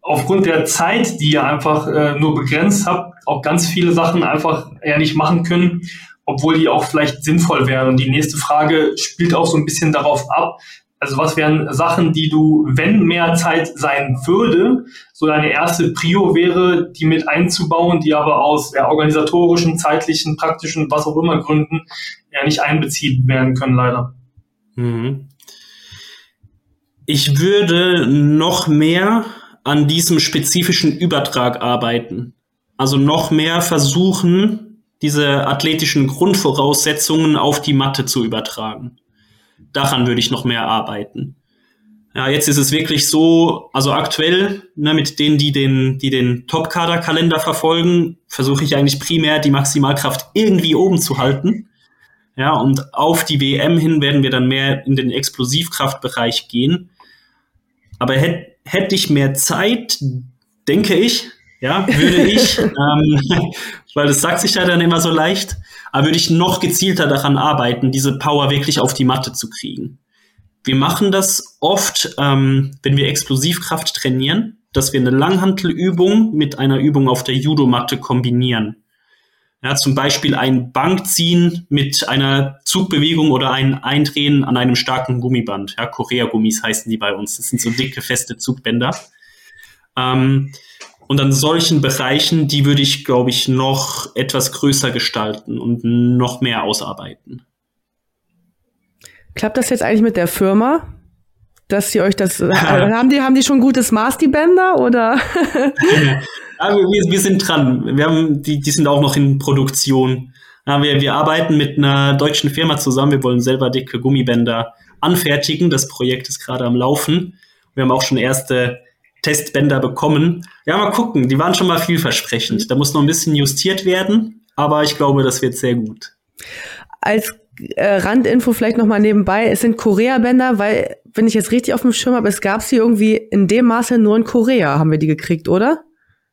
aufgrund der Zeit, die ihr einfach äh, nur begrenzt habt, auch ganz viele Sachen einfach eher nicht machen können, obwohl die auch vielleicht sinnvoll wären. Und die nächste Frage spielt auch so ein bisschen darauf ab. Also was wären Sachen, die du, wenn mehr Zeit sein würde, so deine erste Prio wäre, die mit einzubauen, die aber aus ja, organisatorischen, zeitlichen, praktischen, was auch immer Gründen ja nicht einbeziehen werden können, leider. Mhm.
Ich würde noch mehr an diesem spezifischen Übertrag arbeiten. Also noch mehr versuchen, diese athletischen Grundvoraussetzungen auf die Matte zu übertragen. Daran würde ich noch mehr arbeiten. Ja, jetzt ist es wirklich so, also aktuell, ne, mit denen, die den, die den Top-Kader-Kalender verfolgen, versuche ich eigentlich primär die Maximalkraft irgendwie oben zu halten. Ja, und auf die WM hin werden wir dann mehr in den Explosivkraftbereich gehen. Aber hätte hätte ich mehr Zeit, denke ich, ja, würde ich, ähm, weil das sagt sich ja dann immer so leicht, aber würde ich noch gezielter daran arbeiten, diese Power wirklich auf die Matte zu kriegen. Wir machen das oft, ähm, wenn wir Explosivkraft trainieren, dass wir eine Langhantelübung mit einer Übung auf der Judomatte kombinieren. Ja, zum Beispiel ein Bankziehen mit einer Zugbewegung oder ein Eindrehen an einem starken Gummiband. Ja, Korea-Gummis heißen die bei uns. Das sind so dicke, feste Zugbänder. Ähm, und an solchen Bereichen, die würde ich, glaube ich, noch etwas größer gestalten und noch mehr ausarbeiten.
Klappt das jetzt eigentlich mit der Firma? Dass sie euch das, haben die, haben die schon gutes Maß, die Bänder, oder?
Aber wir, wir sind dran. Wir haben, die, die sind auch noch in Produktion. Ja, wir, wir arbeiten mit einer deutschen Firma zusammen. Wir wollen selber dicke Gummibänder anfertigen. Das Projekt ist gerade am Laufen. Wir haben auch schon erste Testbänder bekommen. Ja, mal gucken. Die waren schon mal vielversprechend. Da muss noch ein bisschen justiert werden, aber ich glaube, das wird sehr gut.
Als äh, Randinfo vielleicht noch mal nebenbei, es sind Korea-Bänder, weil, wenn ich jetzt richtig auf dem Schirm habe, es gab sie irgendwie in dem Maße nur in Korea, haben wir die gekriegt, oder?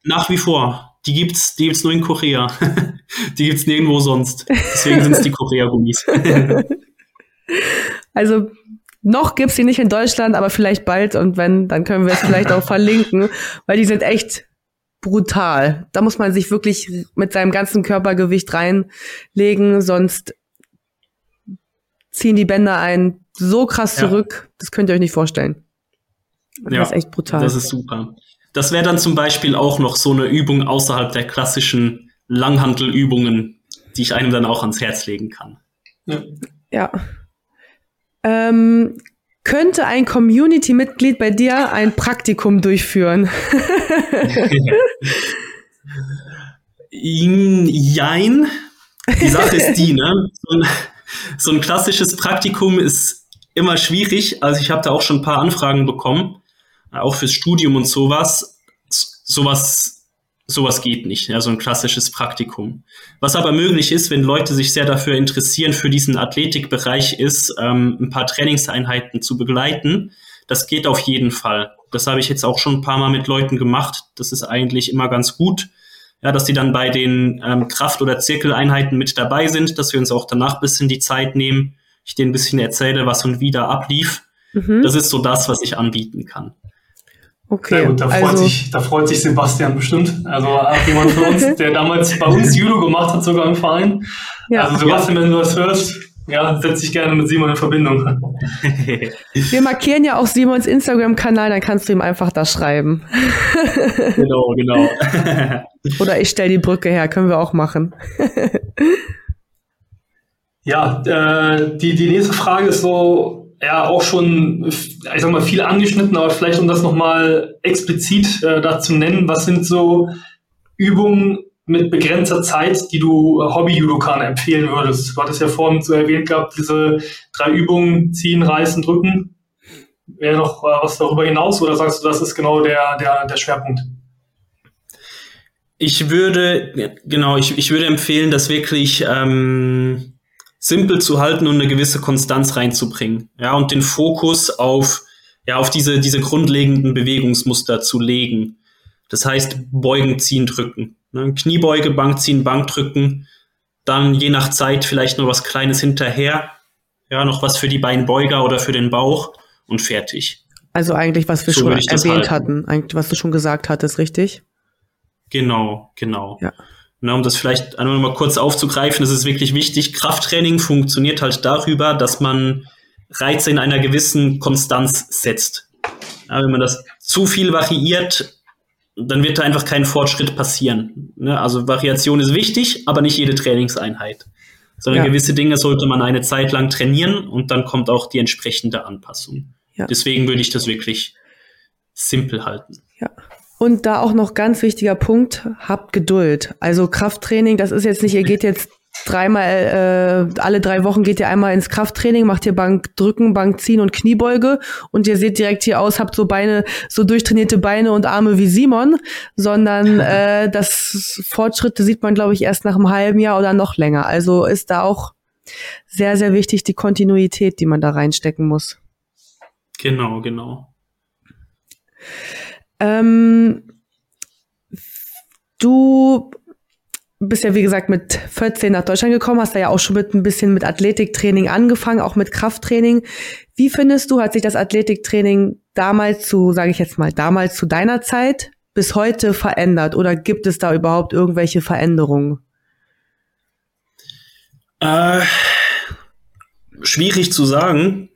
Nach wie vor. Die gibt's, die gibt's nur in Korea. die gibt's nirgendwo sonst. Deswegen sind es die Korea-Gummis.
also noch gibt's die nicht in Deutschland, aber vielleicht bald und wenn, dann können wir es vielleicht auch verlinken, weil die sind echt brutal. Da muss man sich wirklich mit seinem ganzen Körpergewicht reinlegen, sonst ziehen die Bänder einen so krass ja. zurück, das könnt ihr euch nicht vorstellen.
Das ja, ist echt brutal. Das ist super. Das wäre dann zum Beispiel auch noch so eine Übung außerhalb der klassischen Langhantelübungen, die ich einem dann auch ans Herz legen kann.
Ja. ja. Ähm, könnte ein Community-Mitglied bei dir ein Praktikum durchführen?
Jein. Die Sache ist die, ne? So ein, so ein klassisches Praktikum ist immer schwierig. Also ich habe da auch schon ein paar Anfragen bekommen, auch fürs Studium und sowas. Sowas sowas geht nicht, ja, so ein klassisches Praktikum. Was aber möglich ist, wenn Leute sich sehr dafür interessieren, für diesen Athletikbereich ist, ähm, ein paar Trainingseinheiten zu begleiten. Das geht auf jeden Fall. Das habe ich jetzt auch schon ein paar Mal mit Leuten gemacht. Das ist eigentlich immer ganz gut, ja, dass die dann bei den ähm, Kraft- oder Zirkeleinheiten mit dabei sind, dass wir uns auch danach bisschen die Zeit nehmen, ich denen ein bisschen erzähle, was und wie da ablief. Mhm. Das ist so das, was ich anbieten kann.
Okay. Sehr gut, da freut, also, sich, da freut sich Sebastian bestimmt. Also auch jemand von uns, der damals bei uns Judo gemacht hat, sogar im Verein. Ja. Also Sebastian, wenn du das hörst, ja, setz dich gerne mit Simon in Verbindung.
Wir markieren ja auch Simons Instagram-Kanal, dann kannst du ihm einfach da schreiben.
Genau, genau.
Oder ich stelle die Brücke her, können wir auch machen.
Ja, äh, die, die nächste Frage ist so, ja auch schon, ich sag mal, viel angeschnitten, aber vielleicht um das nochmal explizit äh, da zu nennen, was sind so Übungen mit begrenzter Zeit, die du äh, Hobby-Judokan empfehlen würdest? Du hattest ja vorhin so erwähnt gehabt, diese drei Übungen, ziehen, reißen, drücken. Wäre noch äh, was darüber hinaus oder sagst du, das ist genau der, der, der Schwerpunkt?
Ich würde, genau, ich, ich würde empfehlen, dass wirklich ähm, simpel zu halten und eine gewisse Konstanz reinzubringen. Ja, und den Fokus auf, ja, auf diese, diese grundlegenden Bewegungsmuster zu legen. Das heißt, beugen, ziehen, drücken. Ne? Kniebeuge, Bank ziehen, Bank drücken. Dann je nach Zeit vielleicht noch was Kleines hinterher. Ja, noch was für die Beinbeuger oder für den Bauch und fertig.
Also eigentlich, was wir so schon erwähnt hatten, eigentlich, was du schon gesagt hattest, richtig?
Genau, genau. Ja. Na, um das vielleicht einmal mal kurz aufzugreifen, das ist wirklich wichtig. Krafttraining funktioniert halt darüber, dass man Reize in einer gewissen Konstanz setzt. Ja, wenn man das zu viel variiert, dann wird da einfach kein Fortschritt passieren. Ne? Also Variation ist wichtig, aber nicht jede Trainingseinheit. Sondern ja. gewisse Dinge sollte man eine Zeit lang trainieren und dann kommt auch die entsprechende Anpassung. Ja. Deswegen würde ich das wirklich simpel halten.
Ja. Und da auch noch ganz wichtiger Punkt, habt Geduld. Also Krafttraining, das ist jetzt nicht, ihr geht jetzt dreimal, äh, alle drei Wochen geht ihr einmal ins Krafttraining, macht ihr Bank drücken, Bank ziehen und Kniebeuge und ihr seht direkt hier aus, habt so Beine, so durchtrainierte Beine und Arme wie Simon, sondern äh, das Fortschritte sieht man, glaube ich, erst nach einem halben Jahr oder noch länger. Also ist da auch sehr, sehr wichtig die Kontinuität, die man da reinstecken muss.
Genau, genau.
Ähm, du bist ja, wie gesagt, mit 14 nach Deutschland gekommen, hast da ja auch schon mit ein bisschen mit Athletiktraining angefangen, auch mit Krafttraining. Wie findest du, hat sich das Athletiktraining damals zu, sage ich jetzt mal, damals zu deiner Zeit bis heute verändert oder gibt es da überhaupt irgendwelche Veränderungen?
Äh, schwierig zu sagen.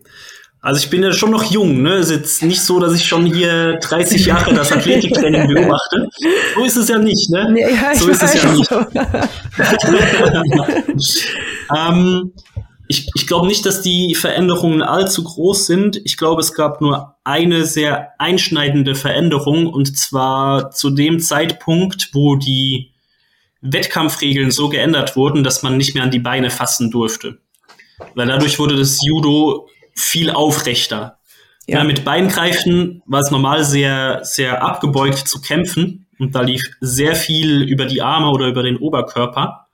Also ich bin ja schon noch jung, ne? Es ist jetzt nicht so, dass ich schon hier 30 Jahre das Athletiktraining beobachte. So ist es ja nicht, ne? Nee, ja, so ist es ja nicht. ähm, ich ich glaube nicht, dass die Veränderungen allzu groß sind. Ich glaube, es gab nur eine sehr einschneidende Veränderung und zwar zu dem Zeitpunkt, wo die Wettkampfregeln so geändert wurden, dass man nicht mehr an die Beine fassen durfte. Weil dadurch wurde das Judo viel aufrechter. Ja. ja. mit Beingreifen war es normal sehr, sehr abgebeugt zu kämpfen und da lief sehr viel über die Arme oder über den Oberkörper.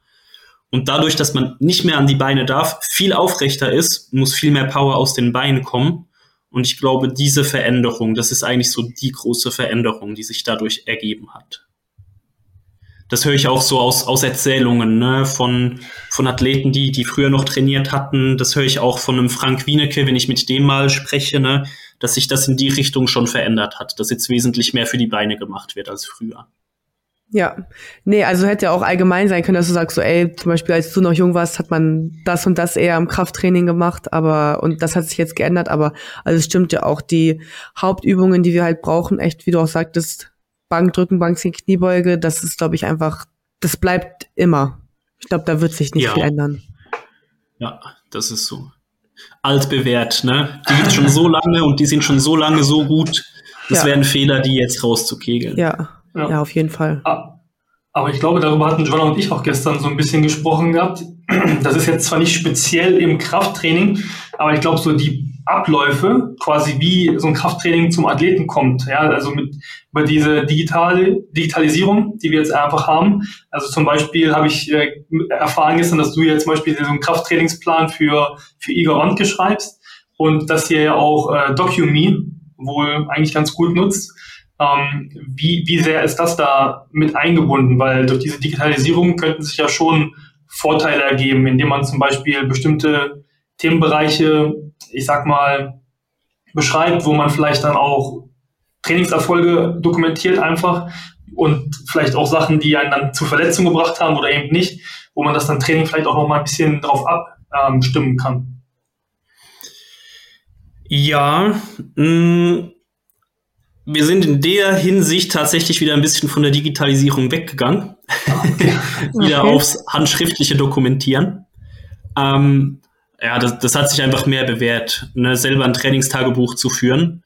Und dadurch, dass man nicht mehr an die Beine darf, viel aufrechter ist, muss viel mehr Power aus den Beinen kommen. Und ich glaube, diese Veränderung, das ist eigentlich so die große Veränderung, die sich dadurch ergeben hat das höre ich auch so aus, aus Erzählungen ne, von, von Athleten, die, die früher noch trainiert hatten. Das höre ich auch von einem Frank Wienecke, wenn ich mit dem mal spreche, ne, dass sich das in die Richtung schon verändert hat, dass jetzt wesentlich mehr für die Beine gemacht wird als früher.
Ja, nee, also hätte ja auch allgemein sein können, dass du sagst, so, ey, zum Beispiel, als du noch jung warst, hat man das und das eher im Krafttraining gemacht, aber, und das hat sich jetzt geändert, aber, also es stimmt ja auch, die Hauptübungen, die wir halt brauchen, echt, wie du auch sagtest, Bankdrücken, Bankziehen, Kniebeuge, das ist, glaube ich, einfach, das bleibt immer. Ich glaube, da wird sich nicht ja. viel ändern.
Ja, das ist so. Altbewährt, ne? Die gibt es schon so lange und die sind schon so lange so gut. Das ja. wären Fehler, die jetzt rauszukegeln.
Ja. ja, ja, auf jeden Fall.
Ah, aber ich glaube, darüber hatten Joanna und ich auch gestern so ein bisschen gesprochen gehabt. Das ist jetzt zwar nicht speziell im Krafttraining, aber ich glaube, so die Abläufe, quasi wie so ein Krafttraining zum Athleten kommt. Ja, also mit über diese digitale Digitalisierung, die wir jetzt einfach haben. Also zum Beispiel habe ich äh, erfahren gestern, dass du jetzt zum Beispiel so einen Krafttrainingsplan für für Igor Wandke schreibst und dass ihr ja auch äh, DocuMe wohl eigentlich ganz gut nutzt. Ähm, wie, wie sehr ist das da mit eingebunden? Weil durch diese Digitalisierung könnten sich ja schon Vorteile ergeben, indem man zum Beispiel bestimmte Themenbereiche, ich sag mal, beschreibt, wo man vielleicht dann auch Trainingserfolge dokumentiert einfach und vielleicht auch Sachen, die einen dann zu Verletzungen gebracht haben oder eben nicht, wo man das dann Training vielleicht auch noch mal ein bisschen drauf abstimmen ähm, kann.
Ja, mh, mm, wir sind in der Hinsicht tatsächlich wieder ein bisschen von der Digitalisierung weggegangen. Okay. wieder okay. aufs handschriftliche Dokumentieren. Ähm, ja, das, das hat sich einfach mehr bewährt, ne, selber ein Trainingstagebuch zu führen.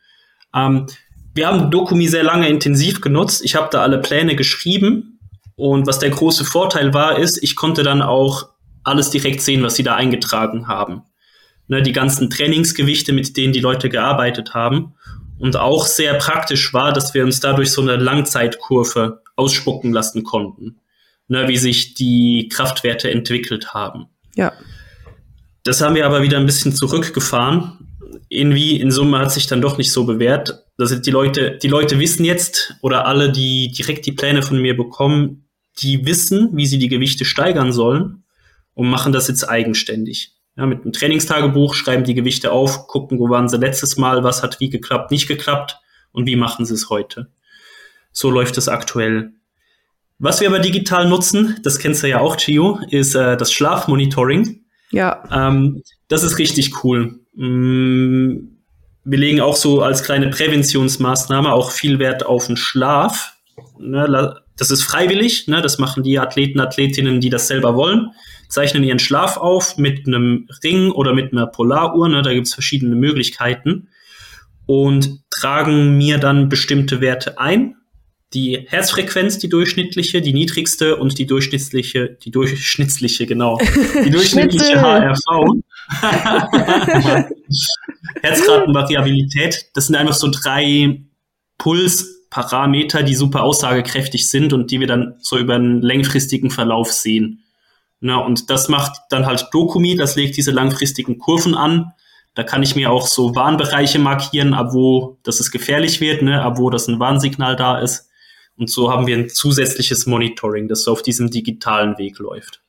Ähm, wir haben Dokumi sehr lange intensiv genutzt. Ich habe da alle Pläne geschrieben. Und was der große Vorteil war, ist, ich konnte dann auch alles direkt sehen, was sie da eingetragen haben. Ne, die ganzen Trainingsgewichte, mit denen die Leute gearbeitet haben. Und auch sehr praktisch war, dass wir uns dadurch so eine Langzeitkurve ausspucken lassen konnten. Ne, wie sich die Kraftwerte entwickelt haben.
Ja.
Das haben wir aber wieder ein bisschen zurückgefahren. Irgendwie in Summe hat sich dann doch nicht so bewährt. Also die Leute, die Leute wissen jetzt oder alle, die direkt die Pläne von mir bekommen, die wissen, wie sie die Gewichte steigern sollen und machen das jetzt eigenständig. Ja, mit einem Trainingstagebuch schreiben die Gewichte auf, gucken, wo waren sie letztes Mal, was hat wie geklappt, nicht geklappt und wie machen sie es heute. So läuft es aktuell. Was wir aber digital nutzen, das kennst du ja auch, Gio, ist äh, das Schlafmonitoring.
Ja.
Ähm, das ist richtig cool. Mm, wir legen auch so als kleine Präventionsmaßnahme auch viel Wert auf den Schlaf. Ne, das ist freiwillig, ne, das machen die Athleten, Athletinnen, die das selber wollen, zeichnen ihren Schlaf auf mit einem Ring oder mit einer Polaruhr, ne, da gibt es verschiedene Möglichkeiten und tragen mir dann bestimmte Werte ein die Herzfrequenz, die durchschnittliche, die niedrigste und die durchschnittliche, die durchschnittliche, genau, die durchschnittliche HRV. Herzratenvariabilität, das sind einfach so drei Pulsparameter, die super aussagekräftig sind und die wir dann so über einen längfristigen Verlauf sehen. Na, und das macht dann halt Dokumi, das legt diese langfristigen Kurven an. Da kann ich mir auch so Warnbereiche markieren, ab wo das es gefährlich wird, ne, ab wo das ein Warnsignal da ist. Und so haben wir ein zusätzliches Monitoring, das so auf diesem digitalen Weg läuft.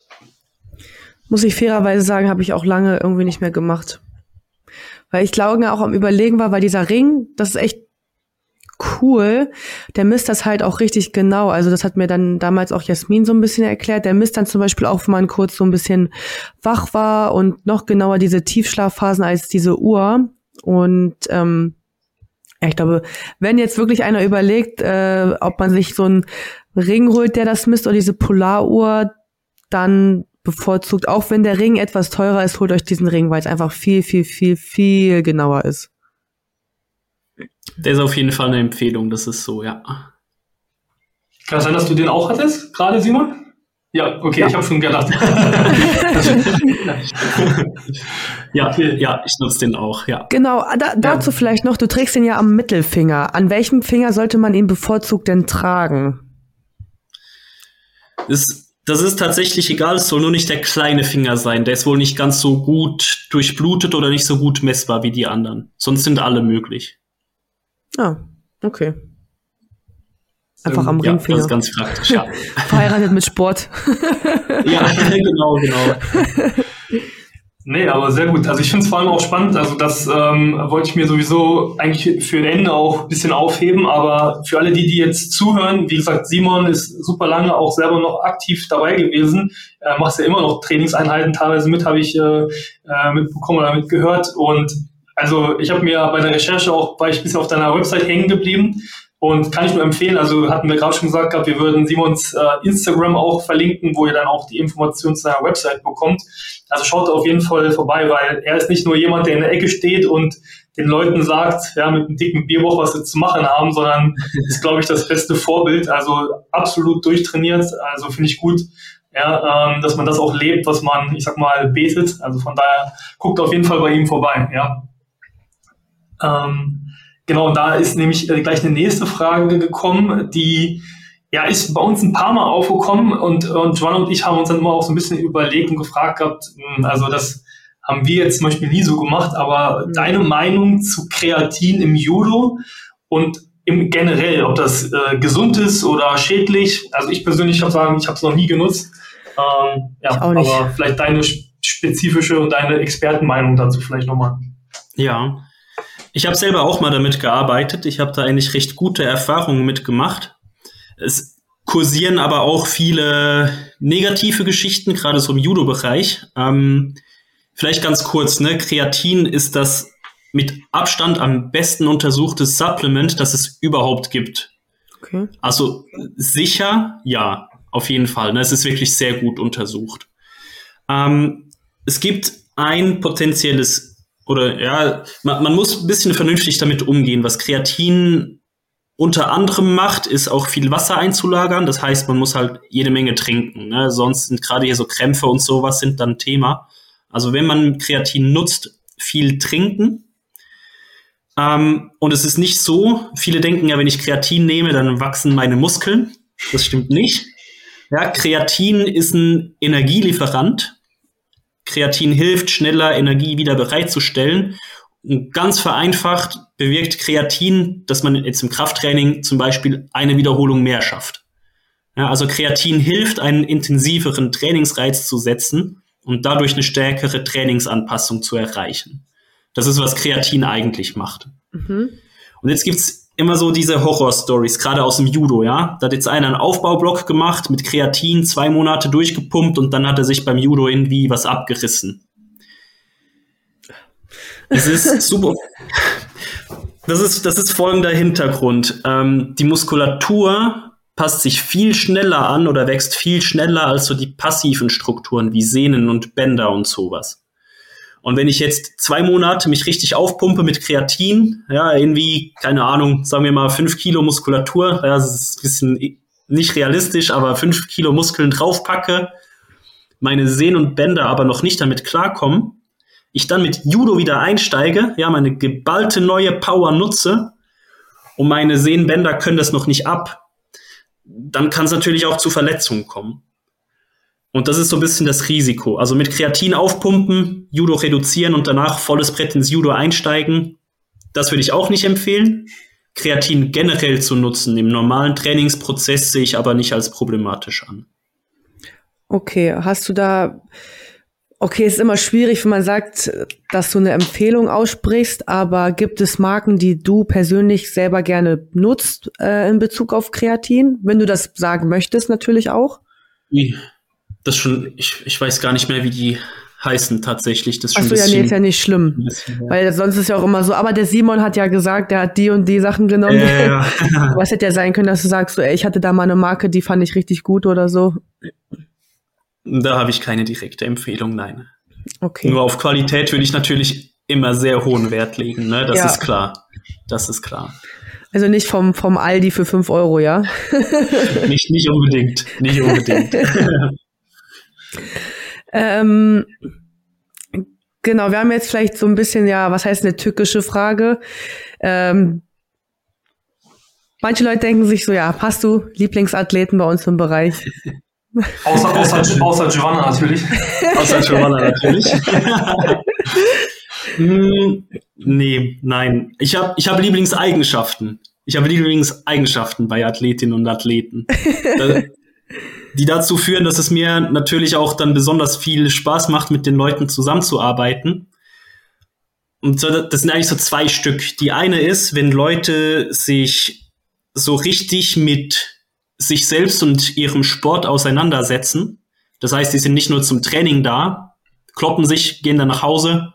Muss ich fairerweise sagen, habe ich auch lange irgendwie nicht mehr gemacht. Weil ich glaube auch am Überlegen war, weil dieser Ring, das ist echt cool. Der misst das halt auch richtig genau. Also das hat mir dann damals auch Jasmin so ein bisschen erklärt. Der misst dann zum Beispiel auch, wenn man kurz so ein bisschen wach war und noch genauer diese Tiefschlafphasen als diese Uhr. Und ähm, ich glaube, wenn jetzt wirklich einer überlegt, äh, ob man sich so einen Ring holt, der das misst, oder diese Polaruhr, dann bevorzugt, auch wenn der Ring etwas teurer ist, holt euch diesen Ring, weil es einfach viel, viel, viel, viel genauer ist.
Der ist auf jeden Fall eine Empfehlung, das ist so, ja.
Kann es sein, dass du den auch hattest, gerade Simon? Ja, okay, ja. ich habe schon gedacht.
Ja, ja, ich nutze den auch, ja.
Genau, da, dazu ja. vielleicht noch, du trägst den ja am Mittelfinger. An welchem Finger sollte man ihn bevorzugt denn tragen?
Das, das ist tatsächlich egal, es soll nur nicht der kleine Finger sein. Der ist wohl nicht ganz so gut durchblutet oder nicht so gut messbar wie die anderen. Sonst sind alle möglich.
Ah, okay. Einfach am
ja,
Ringfinger.
Das ist ganz praktisch, ja.
Verheiratet mit Sport.
ja, genau, genau.
Nee, aber sehr gut. Also ich finde es vor allem auch spannend. Also das ähm, wollte ich mir sowieso eigentlich für ein Ende auch ein bisschen aufheben. Aber für alle die, die jetzt zuhören, wie gesagt, Simon ist super lange auch selber noch aktiv dabei gewesen. Er macht ja immer noch Trainingseinheiten teilweise mit, habe ich äh, äh, mitbekommen oder mitgehört. Und also ich habe mir bei der Recherche auch, war ich ein bisschen auf deiner Website hängen geblieben. Und kann ich nur empfehlen, also hatten wir gerade schon gesagt gehabt, wir würden Simons äh, Instagram auch verlinken, wo ihr dann auch die Informationen zu seiner Website bekommt. Also schaut auf jeden Fall vorbei, weil er ist nicht nur jemand, der in der Ecke steht und den Leuten sagt, ja, mit einem dicken Bierwoch, was sie zu machen haben, sondern ist, glaube ich, das beste Vorbild. Also absolut durchtrainiert. Also finde ich gut, ja, ähm, dass man das auch lebt, was man, ich sag mal, betet. Also von daher guckt auf jeden Fall bei ihm vorbei, ja. Ähm, Genau, da ist nämlich äh, gleich eine nächste Frage gekommen, die ja ist bei uns ein paar Mal aufgekommen und, und John und ich haben uns dann immer auch so ein bisschen überlegt und gefragt gehabt, hm, also das haben wir jetzt zum Beispiel nie so gemacht, aber mhm. deine Meinung zu Kreatin im Judo und im generell, ob das äh, gesund ist oder schädlich. Also ich persönlich habe sagen, ich habe es noch nie genutzt. Ähm, ja, aber vielleicht deine spezifische und deine Expertenmeinung dazu vielleicht nochmal.
Ja, ich habe selber auch mal damit gearbeitet. Ich habe da eigentlich recht gute Erfahrungen mitgemacht. Es kursieren aber auch viele negative Geschichten, gerade so im Judo-Bereich. Ähm, vielleicht ganz kurz, ne? Kreatin ist das mit Abstand am besten untersuchte Supplement, das es überhaupt gibt. Okay. Also sicher, ja, auf jeden Fall. Ne? Es ist wirklich sehr gut untersucht. Ähm, es gibt ein potenzielles oder ja, man, man muss ein bisschen vernünftig damit umgehen. Was Kreatin unter anderem macht, ist auch viel Wasser einzulagern. Das heißt, man muss halt jede Menge trinken. Ne? Sonst sind gerade hier so Krämpfe und sowas sind dann Thema. Also wenn man Kreatin nutzt, viel trinken. Ähm, und es ist nicht so, viele denken ja, wenn ich Kreatin nehme, dann wachsen meine Muskeln. Das stimmt nicht. Ja, Kreatin ist ein Energielieferant Kreatin hilft, schneller Energie wieder bereitzustellen. Und ganz vereinfacht bewirkt Kreatin, dass man jetzt im Krafttraining zum Beispiel eine Wiederholung mehr schafft. Ja, also Kreatin hilft, einen intensiveren Trainingsreiz zu setzen und dadurch eine stärkere Trainingsanpassung zu erreichen. Das ist, was Kreatin eigentlich macht. Mhm. Und jetzt gibt's immer so diese Horror-Stories, gerade aus dem Judo, ja. Da hat jetzt einer einen Aufbaublock gemacht, mit Kreatin zwei Monate durchgepumpt und dann hat er sich beim Judo irgendwie was abgerissen. Es ist super. Das ist, das ist folgender Hintergrund. Ähm, die Muskulatur passt sich viel schneller an oder wächst viel schneller als so die passiven Strukturen wie Sehnen und Bänder und sowas. Und wenn ich jetzt zwei Monate mich richtig aufpumpe mit Kreatin, ja, irgendwie, keine Ahnung, sagen wir mal fünf Kilo Muskulatur, ja, das ist ein bisschen nicht realistisch, aber fünf Kilo Muskeln draufpacke, meine Sehnen und Bänder aber noch nicht damit klarkommen, ich dann mit Judo wieder einsteige, ja, meine geballte neue Power nutze und meine Sehnenbänder können das noch nicht ab, dann kann es natürlich auch zu Verletzungen kommen. Und das ist so ein bisschen das Risiko. Also mit Kreatin aufpumpen, Judo reduzieren und danach volles Brett ins Judo einsteigen, das würde ich auch nicht empfehlen. Kreatin generell zu nutzen im normalen Trainingsprozess sehe ich aber nicht als problematisch an.
Okay, hast du da, okay, ist immer schwierig, wenn man sagt, dass du eine Empfehlung aussprichst, aber gibt es Marken, die du persönlich selber gerne nutzt äh, in Bezug auf Kreatin? Wenn du das sagen möchtest, natürlich auch.
Nee das schon, ich, ich weiß gar nicht mehr, wie die heißen tatsächlich. Das
Achso, ja, nee, ist ja nicht schlimm. Bisschen, ja. Weil sonst ist ja auch immer so, aber der Simon hat ja gesagt, der hat die und die Sachen genommen. Ja, ja. Was hätte ja sein können, dass du sagst, so, ey, ich hatte da mal eine Marke, die fand ich richtig gut oder so.
Da habe ich keine direkte Empfehlung, nein. Okay. Nur auf Qualität würde ich natürlich immer sehr hohen Wert legen, ne? Das ist klar. Das ist klar.
Also nicht vom, vom Aldi für 5 Euro, ja?
nicht, nicht unbedingt. Nicht unbedingt.
Ähm, genau, wir haben jetzt vielleicht so ein bisschen, ja, was heißt eine tückische Frage? Ähm, manche Leute denken sich so, ja, hast du Lieblingsathleten bei uns im Bereich?
Außer, außer, außer Giovanna natürlich.
außer Giovanna natürlich. hm, nee, nein. Ich habe ich hab Lieblingseigenschaften. Ich habe Lieblingseigenschaften bei Athletinnen und Athleten. Die dazu führen, dass es mir natürlich auch dann besonders viel Spaß macht, mit den Leuten zusammenzuarbeiten. Und das sind eigentlich so zwei Stück. Die eine ist, wenn Leute sich so richtig mit sich selbst und ihrem Sport auseinandersetzen. Das heißt, die sind nicht nur zum Training da, kloppen sich, gehen dann nach Hause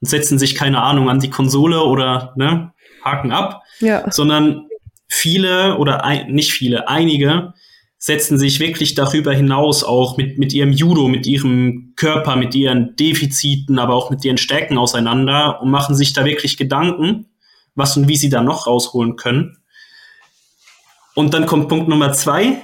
und setzen sich, keine Ahnung, an die Konsole oder ne, haken ab, ja. sondern viele oder ein, nicht viele, einige setzen sich wirklich darüber hinaus auch mit, mit ihrem Judo, mit ihrem Körper, mit ihren Defiziten, aber auch mit ihren Stärken auseinander und machen sich da wirklich Gedanken, was und wie sie da noch rausholen können. Und dann kommt Punkt Nummer zwei.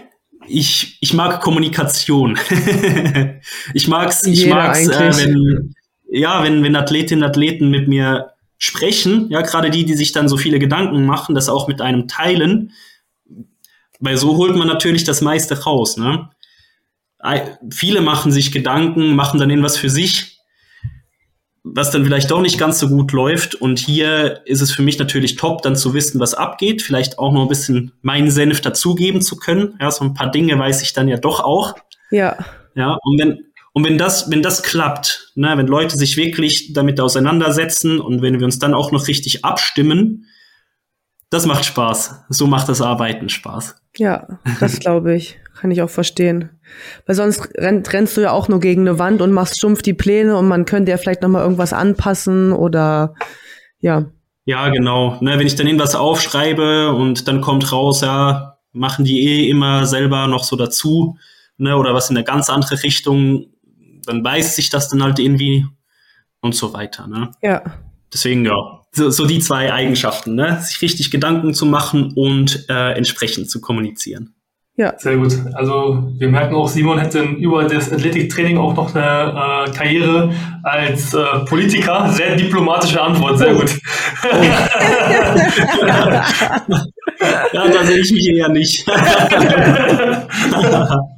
Ich, ich mag Kommunikation. ich mag's, ich Jeder mag's, äh, wenn, ja, wenn, wenn Athletinnen und Athleten mit mir sprechen, ja, gerade die, die sich dann so viele Gedanken machen, das auch mit einem teilen, weil so holt man natürlich das meiste raus, ne? Viele machen sich Gedanken, machen dann irgendwas für sich, was dann vielleicht doch nicht ganz so gut läuft. Und hier ist es für mich natürlich top, dann zu wissen, was abgeht, vielleicht auch noch ein bisschen meinen Senf dazugeben zu können. Ja, so ein paar Dinge weiß ich dann ja doch auch.
Ja.
Ja, und wenn, und wenn das, wenn das klappt, ne, wenn Leute sich wirklich damit auseinandersetzen und wenn wir uns dann auch noch richtig abstimmen, das macht Spaß. So macht das Arbeiten Spaß.
Ja, das glaube ich. Kann ich auch verstehen. Weil sonst rennt, rennst du ja auch nur gegen eine Wand und machst stumpf die Pläne und man könnte ja vielleicht nochmal irgendwas anpassen oder ja.
Ja, genau. Ne, wenn ich dann irgendwas aufschreibe und dann kommt raus, ja, machen die eh immer selber noch so dazu, ne, oder was in eine ganz andere Richtung, dann beißt sich das dann halt irgendwie und so weiter, ne?
Ja.
Deswegen, ja, so, so die zwei Eigenschaften, ne? Sich richtig Gedanken zu machen und äh, entsprechend zu kommunizieren.
Ja. Sehr gut. Also wir merken auch, Simon hätte über das Athletiktraining auch noch eine äh, Karriere als äh, Politiker. Sehr diplomatische Antwort, sehr gut. Oh.
ja, da sehe ich mich eher nicht.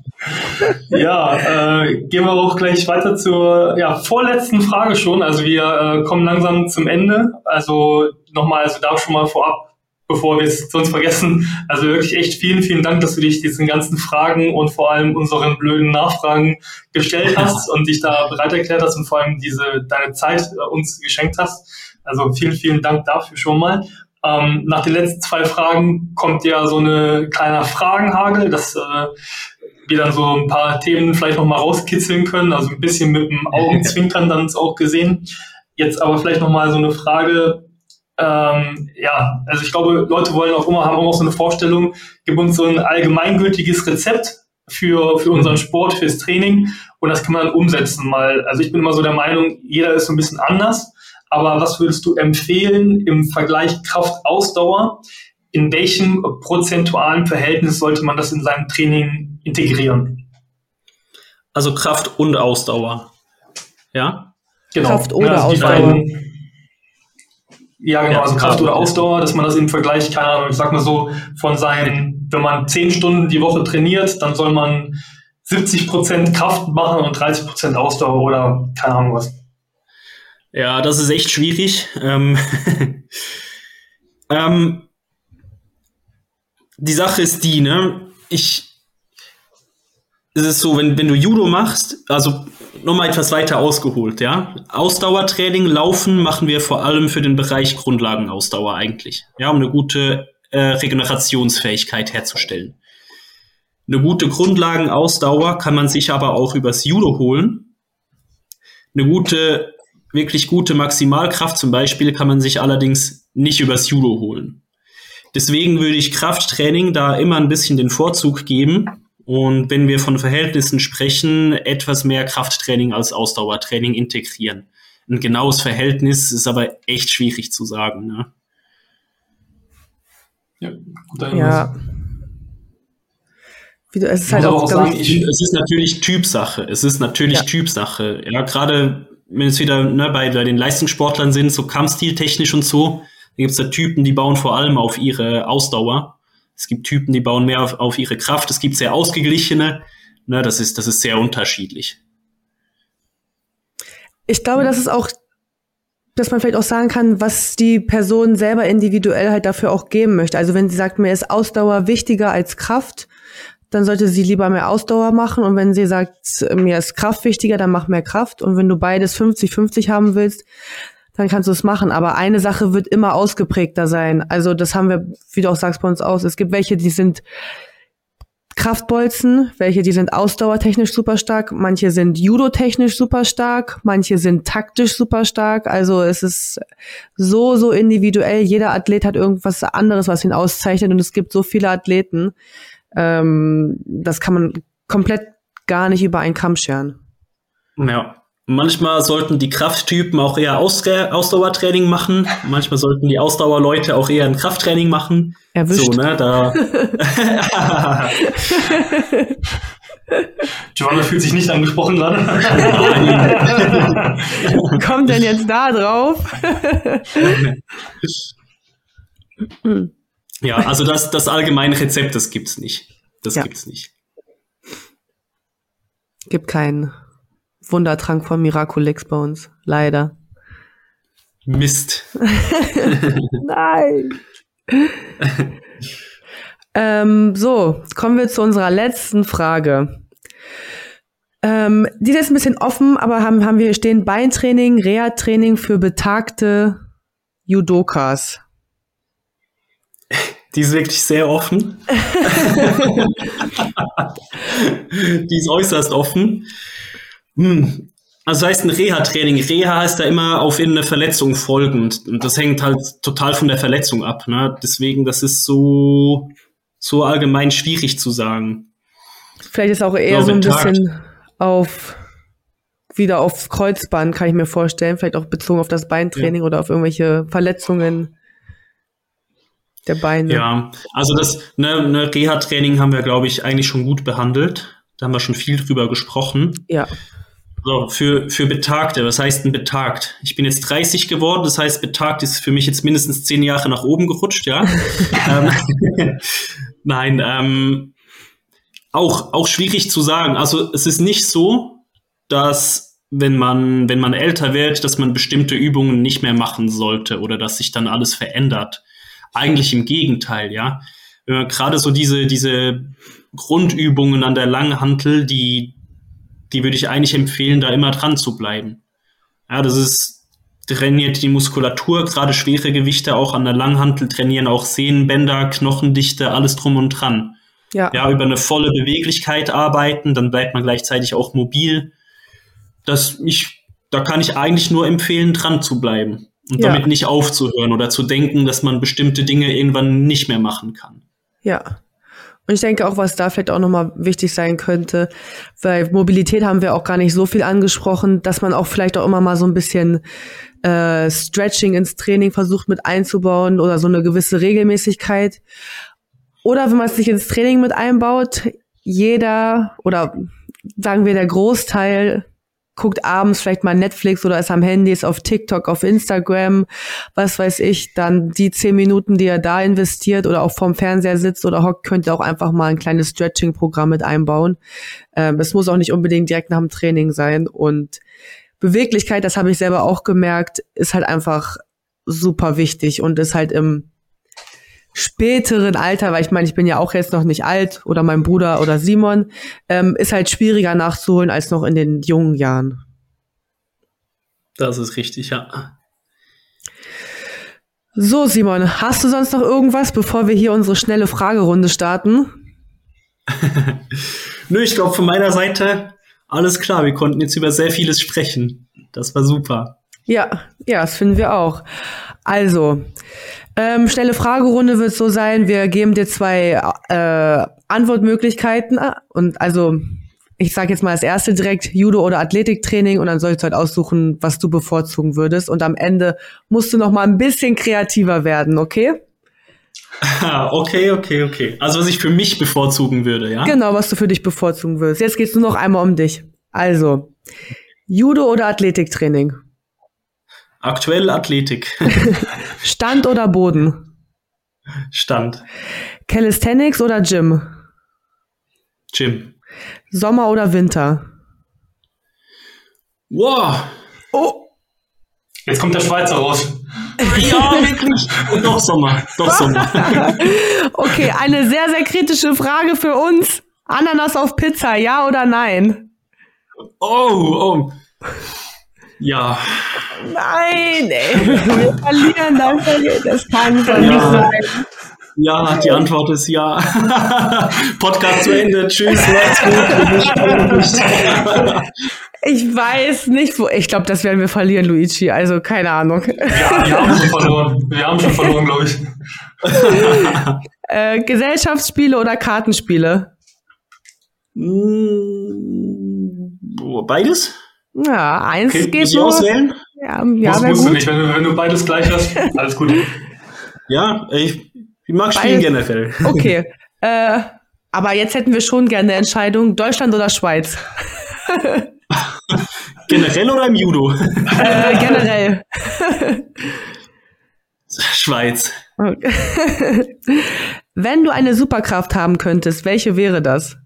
ja, äh, gehen wir auch gleich weiter zur ja, vorletzten Frage schon. Also wir äh, kommen langsam zum Ende. Also nochmal, also da schon mal vorab bevor wir es sonst vergessen. Also wirklich echt vielen, vielen Dank, dass du dich diesen ganzen Fragen und vor allem unseren blöden Nachfragen gestellt hast und dich da bereit erklärt hast und vor allem diese deine Zeit äh, uns geschenkt hast. Also vielen, vielen Dank dafür schon mal. Ähm, nach den letzten zwei Fragen kommt ja so eine kleiner Fragenhagel, dass äh, wir dann so ein paar Themen vielleicht noch mal rauskitzeln können, also ein bisschen mit dem Augenzwinkern dann auch gesehen. Jetzt aber vielleicht noch mal so eine Frage, ähm, ja, also ich glaube, Leute wollen auch immer, haben auch so eine Vorstellung, gib uns so ein allgemeingültiges Rezept für, für unseren Sport, fürs Training und das kann man dann umsetzen mal. Also ich bin immer so der Meinung, jeder ist so ein bisschen anders, aber was würdest du empfehlen im Vergleich Kraft-Ausdauer? In welchem prozentualen Verhältnis sollte man das in seinem Training integrieren?
Also Kraft und Ausdauer. Ja?
Genau. Kraft oder ja, also Ausdauer.
Ja, genau, also Kraft oder Ausdauer, dass man das im Vergleich, keine Ahnung, ich sag mal so, von seinen, wenn man zehn Stunden die Woche trainiert, dann soll man 70 Prozent Kraft machen und 30 Prozent Ausdauer oder keine Ahnung was.
Ja, das ist echt schwierig. Ähm, ähm, die Sache ist die, ne? Ich, es ist so, wenn, wenn du Judo machst, also nochmal etwas weiter ausgeholt, ja. Ausdauertraining, Laufen machen wir vor allem für den Bereich Grundlagenausdauer eigentlich, ja, um eine gute äh, Regenerationsfähigkeit herzustellen. Eine gute Grundlagenausdauer kann man sich aber auch übers Judo holen. Eine gute, wirklich gute Maximalkraft zum Beispiel kann man sich allerdings nicht übers Judo holen. Deswegen würde ich Krafttraining da immer ein bisschen den Vorzug geben, und wenn wir von Verhältnissen sprechen, etwas mehr Krafttraining als Ausdauertraining integrieren. Ein genaues Verhältnis ist aber echt schwierig zu sagen. Ne?
Ja, guter ja. Wie du, es ist halt auch,
auch sagen, ich, es ist natürlich Typsache. Es ist natürlich ja. Typsache. Ja, gerade wenn es wieder ne, bei, bei den Leistungssportlern sind, so kampfstiltechnisch und so, da gibt es da Typen, die bauen vor allem auf ihre Ausdauer. Es gibt Typen, die bauen mehr auf, auf ihre Kraft. Es gibt sehr ausgeglichene. Ne, das ist, das ist sehr unterschiedlich.
Ich glaube, das ist auch dass man vielleicht auch sagen kann, was die Person selber individuell halt dafür auch geben möchte. Also wenn sie sagt, mir ist Ausdauer wichtiger als Kraft, dann sollte sie lieber mehr Ausdauer machen. Und wenn sie sagt, mir ist Kraft wichtiger, dann mach mehr Kraft. Und wenn du beides 50-50 haben willst, dann kannst du es machen. Aber eine Sache wird immer ausgeprägter sein. Also das haben wir, wie du auch sagst, bei uns aus. Es gibt welche, die sind Kraftbolzen, welche die sind ausdauertechnisch super stark, manche sind judotechnisch super stark, manche sind taktisch super stark. Also es ist so, so individuell. Jeder Athlet hat irgendwas anderes, was ihn auszeichnet und es gibt so viele Athleten. Ähm, das kann man komplett gar nicht über einen Kamm scheren.
Ja. Manchmal sollten die Krafttypen auch eher Ausdauertraining machen. Manchmal sollten die Ausdauerleute auch eher ein Krafttraining machen.
Erwischt. So,
ne, da.
Giovanna fühlt sich nicht angesprochen gerade.
Kommt denn jetzt da drauf?
ja, also das, das allgemeine Rezept, das gibt's nicht. Das ja. gibt's nicht.
Gibt keinen. Wundertrank von Miraculix bei uns. Leider.
Mist.
Nein. ähm, so, kommen wir zu unserer letzten Frage. Ähm, die ist jetzt ein bisschen offen, aber haben, haben wir hier stehen Beintraining, Reha-Training für betagte Judokas.
Die ist wirklich sehr offen. die ist äußerst offen. Hm. Also heißt ein Reha-Training. Reha heißt da immer auf eine Verletzung folgend. Und das hängt halt total von der Verletzung ab. Ne? Deswegen, das ist so, so allgemein schwierig zu sagen.
Vielleicht ist auch eher so ein bisschen auf wieder auf Kreuzband, kann ich mir vorstellen. Vielleicht auch bezogen auf das Beintraining ja. oder auf irgendwelche Verletzungen der Beine.
Ja, also das ne, ne Reha-Training haben wir, glaube ich, eigentlich schon gut behandelt. Da haben wir schon viel drüber gesprochen.
Ja.
So, für, für Betagte, was heißt denn betagt? Ich bin jetzt 30 geworden, das heißt, betagt ist für mich jetzt mindestens zehn Jahre nach oben gerutscht, ja. ähm, Nein, ähm, auch, auch schwierig zu sagen. Also es ist nicht so, dass wenn man, wenn man älter wird, dass man bestimmte Übungen nicht mehr machen sollte oder dass sich dann alles verändert. Eigentlich im Gegenteil, ja. Wenn man gerade so diese, diese Grundübungen an der Langhantel, die, die würde ich eigentlich empfehlen, da immer dran zu bleiben. Ja, das ist, trainiert die Muskulatur, gerade schwere Gewichte auch an der Langhantel trainieren auch Sehnenbänder, Knochendichte, alles drum und dran. Ja. ja, über eine volle Beweglichkeit arbeiten, dann bleibt man gleichzeitig auch mobil. Das ich, da kann ich eigentlich nur empfehlen, dran zu bleiben und ja. damit nicht aufzuhören oder zu denken, dass man bestimmte Dinge irgendwann nicht mehr machen kann.
Ja. Und ich denke auch, was da vielleicht auch nochmal wichtig sein könnte, weil Mobilität haben wir auch gar nicht so viel angesprochen, dass man auch vielleicht auch immer mal so ein bisschen äh, Stretching ins Training versucht mit einzubauen oder so eine gewisse Regelmäßigkeit. Oder wenn man es sich ins Training mit einbaut, jeder oder sagen wir der Großteil guckt abends vielleicht mal Netflix oder ist am Handy, ist auf TikTok, auf Instagram, was weiß ich, dann die zehn Minuten, die er da investiert oder auch vorm Fernseher sitzt oder hockt, könnte auch einfach mal ein kleines Stretching-Programm mit einbauen. Ähm, es muss auch nicht unbedingt direkt nach dem Training sein und Beweglichkeit, das habe ich selber auch gemerkt, ist halt einfach super wichtig und ist halt im späteren Alter, weil ich meine, ich bin ja auch jetzt noch nicht alt oder mein Bruder oder Simon, ähm, ist halt schwieriger nachzuholen als noch in den jungen Jahren.
Das ist richtig, ja.
So, Simon, hast du sonst noch irgendwas, bevor wir hier unsere schnelle Fragerunde starten?
Nö, ich glaube von meiner Seite alles klar. Wir konnten jetzt über sehr vieles sprechen. Das war super.
Ja, ja, das finden wir auch. Also, ähm, schnelle Fragerunde wird so sein, wir geben dir zwei äh, Antwortmöglichkeiten und also ich sage jetzt mal das erste direkt Judo oder Athletiktraining und dann sollst du halt aussuchen, was du bevorzugen würdest und am Ende musst du noch mal ein bisschen kreativer werden, okay?
okay, okay, okay. Also was ich für mich bevorzugen würde, ja?
Genau, was du für dich bevorzugen würdest. Jetzt geht's nur noch einmal um dich. Also Judo oder Athletiktraining?
Aktuell Athletik.
Stand oder Boden?
Stand.
Calisthenics oder Gym?
Gym.
Sommer oder Winter?
Wow.
Oh. Jetzt kommt der Schweizer raus.
ja, wirklich. Doch Sommer. Doch Sommer.
okay, eine sehr, sehr kritische Frage für uns. Ananas auf Pizza, ja oder nein?
Oh, oh. Ja.
Nein, ey. Wir verlieren, dann verlieren. Das kann
so
ja. nicht sein.
Ja, die Antwort ist ja. Podcast zu Ende. Tschüss, macht's
gut. Ich weiß nicht, wo. Ich glaube, das werden wir verlieren, Luigi. Also keine Ahnung.
Ja, wir haben schon verloren. Wir haben schon verloren, glaube ich.
äh, Gesellschaftsspiele oder Kartenspiele?
Hm, beides?
Ja, eins okay, geht
muss nur. auswählen?
Ja, ja
musst, musst du nicht, wenn du, wenn du beides gleich hast. Alles gut.
Ja, ich, ich mag Spielen generell.
Okay. äh, aber jetzt hätten wir schon gerne eine Entscheidung, Deutschland oder Schweiz?
generell oder im Judo?
Äh, generell.
Schweiz.
Okay. Wenn du eine Superkraft haben könntest, welche wäre das?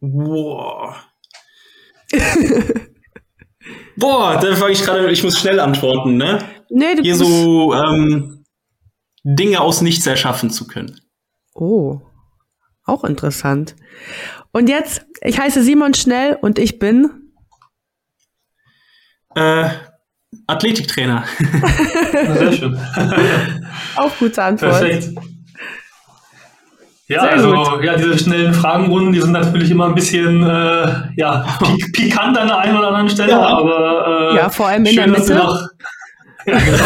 Boah. Boah, da fange ich gerade, ich muss schnell antworten, ne?
Nee, du
Hier so ähm, Dinge aus nichts erschaffen zu können.
Oh, auch interessant. Und jetzt, ich heiße Simon Schnell und ich bin
äh, Athletiktrainer.
Sehr schön.
auch gute Antwort.
Perfekt. Ja, Sehr also gut. ja, diese schnellen Fragenrunden, die sind natürlich immer ein bisschen äh, ja, pik pikant an der einen oder anderen Stelle,
ja.
aber
äh, ja, vor allem in schön, der Mitte. Noch,
ja, genau.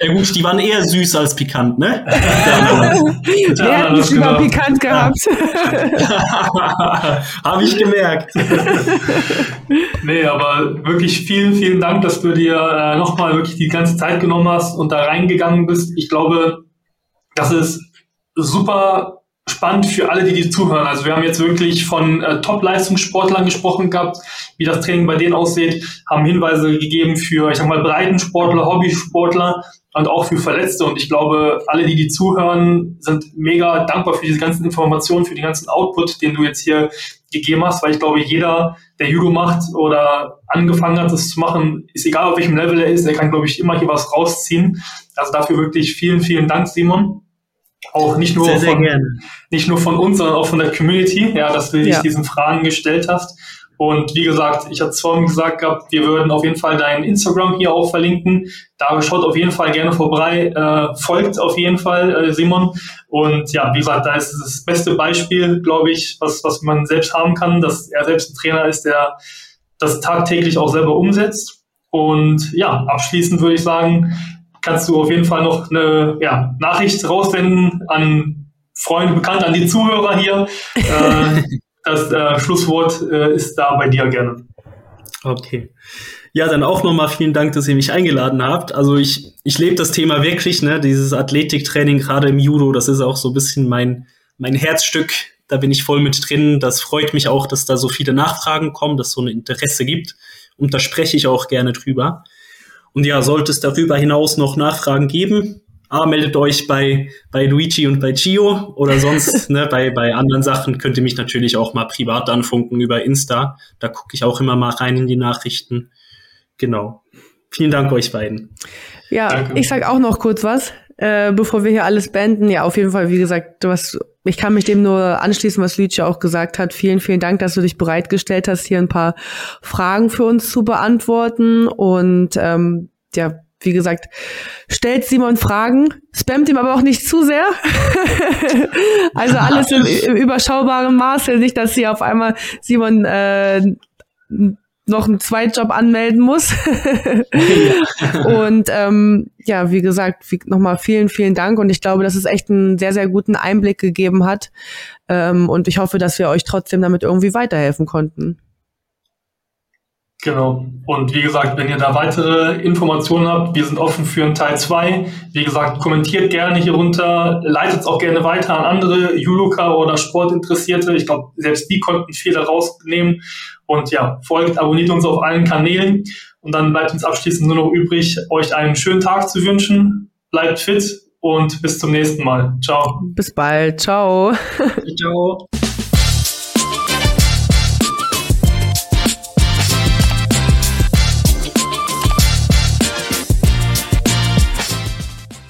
ja gut, die waren eher süß als pikant, ne?
Wer hat mich genau. über pikant gehabt?
Habe ich gemerkt.
nee, aber wirklich vielen, vielen Dank, dass du dir äh, nochmal wirklich die ganze Zeit genommen hast und da reingegangen bist. Ich glaube, das ist super spannend für alle, die die zuhören. Also wir haben jetzt wirklich von äh, Top-Leistungssportlern gesprochen gehabt, wie das Training bei denen aussieht, haben Hinweise gegeben für, ich sag mal, Breitensportler, Hobbysportler und auch für Verletzte. Und ich glaube, alle, die die zuhören, sind mega dankbar für diese ganzen Informationen, für den ganzen Output, den du jetzt hier gegeben hast, weil ich glaube, jeder, der Judo macht oder angefangen hat, das zu machen, ist egal, auf welchem Level er ist, er kann, glaube ich, immer hier was rausziehen. Also dafür wirklich vielen, vielen Dank, Simon. Auch nicht nur,
sehr, sehr
von,
gerne.
nicht nur von uns, sondern auch von der Community, ja, dass du dich ja. diesen Fragen gestellt hast. Und wie gesagt, ich hatte vorhin gesagt gehabt, wir würden auf jeden Fall dein Instagram hier auch verlinken. Da schaut auf jeden Fall gerne vorbei, äh, folgt auf jeden Fall äh, Simon. Und ja, wie gesagt, da ist das beste Beispiel, glaube ich, was, was man selbst haben kann, dass er selbst ein Trainer ist, der das tagtäglich auch selber umsetzt. Und ja, abschließend würde ich sagen, kannst du auf jeden Fall noch eine ja, Nachricht raussenden an Freunde, Bekannte, an die Zuhörer hier. äh, das äh, Schlusswort äh, ist da bei dir gerne.
Okay. Ja, dann auch nochmal vielen Dank, dass ihr mich eingeladen habt. Also ich, ich lebe das Thema wirklich, ne, dieses Athletiktraining, gerade im Judo, das ist auch so ein bisschen mein, mein Herzstück. Da bin ich voll mit drin. Das freut mich auch, dass da so viele Nachfragen kommen, dass es so ein Interesse gibt. Und da spreche ich auch gerne drüber. Und ja, sollte es darüber hinaus noch Nachfragen geben, ah, meldet euch bei, bei Luigi und bei Gio oder sonst ne, bei, bei anderen Sachen könnt ihr mich natürlich auch mal privat anfunken über Insta. Da gucke ich auch immer mal rein in die Nachrichten. Genau. Vielen Dank euch beiden.
Ja, Danke. ich sag auch noch kurz was, äh, bevor wir hier alles beenden. Ja, auf jeden Fall, wie gesagt, du hast ich kann mich dem nur anschließen, was Luigi auch gesagt hat. Vielen, vielen Dank, dass du dich bereitgestellt hast, hier ein paar Fragen für uns zu beantworten. Und ähm, ja, wie gesagt, stellt Simon Fragen, spammt ihm aber auch nicht zu sehr. also alles im, im, überschaubaren Maße, nicht, dass sie auf einmal Simon äh, noch einen Zweitjob anmelden muss. und ähm, ja, wie gesagt, wie, nochmal vielen, vielen Dank. Und ich glaube, dass es echt einen sehr, sehr guten Einblick gegeben hat. Ähm, und ich hoffe, dass wir euch trotzdem damit irgendwie weiterhelfen konnten.
Genau. Und wie gesagt, wenn ihr da weitere Informationen habt, wir sind offen für einen Teil 2. Wie gesagt, kommentiert gerne hier runter, leitet es auch gerne weiter an andere Judoka oder Sportinteressierte. Ich glaube, selbst die konnten viel daraus nehmen. Und ja, folgt, abonniert uns auf allen Kanälen. Und dann bleibt uns abschließend nur noch übrig, euch einen schönen Tag zu wünschen. Bleibt fit und bis zum nächsten Mal. Ciao.
Bis bald. Ciao. Ciao.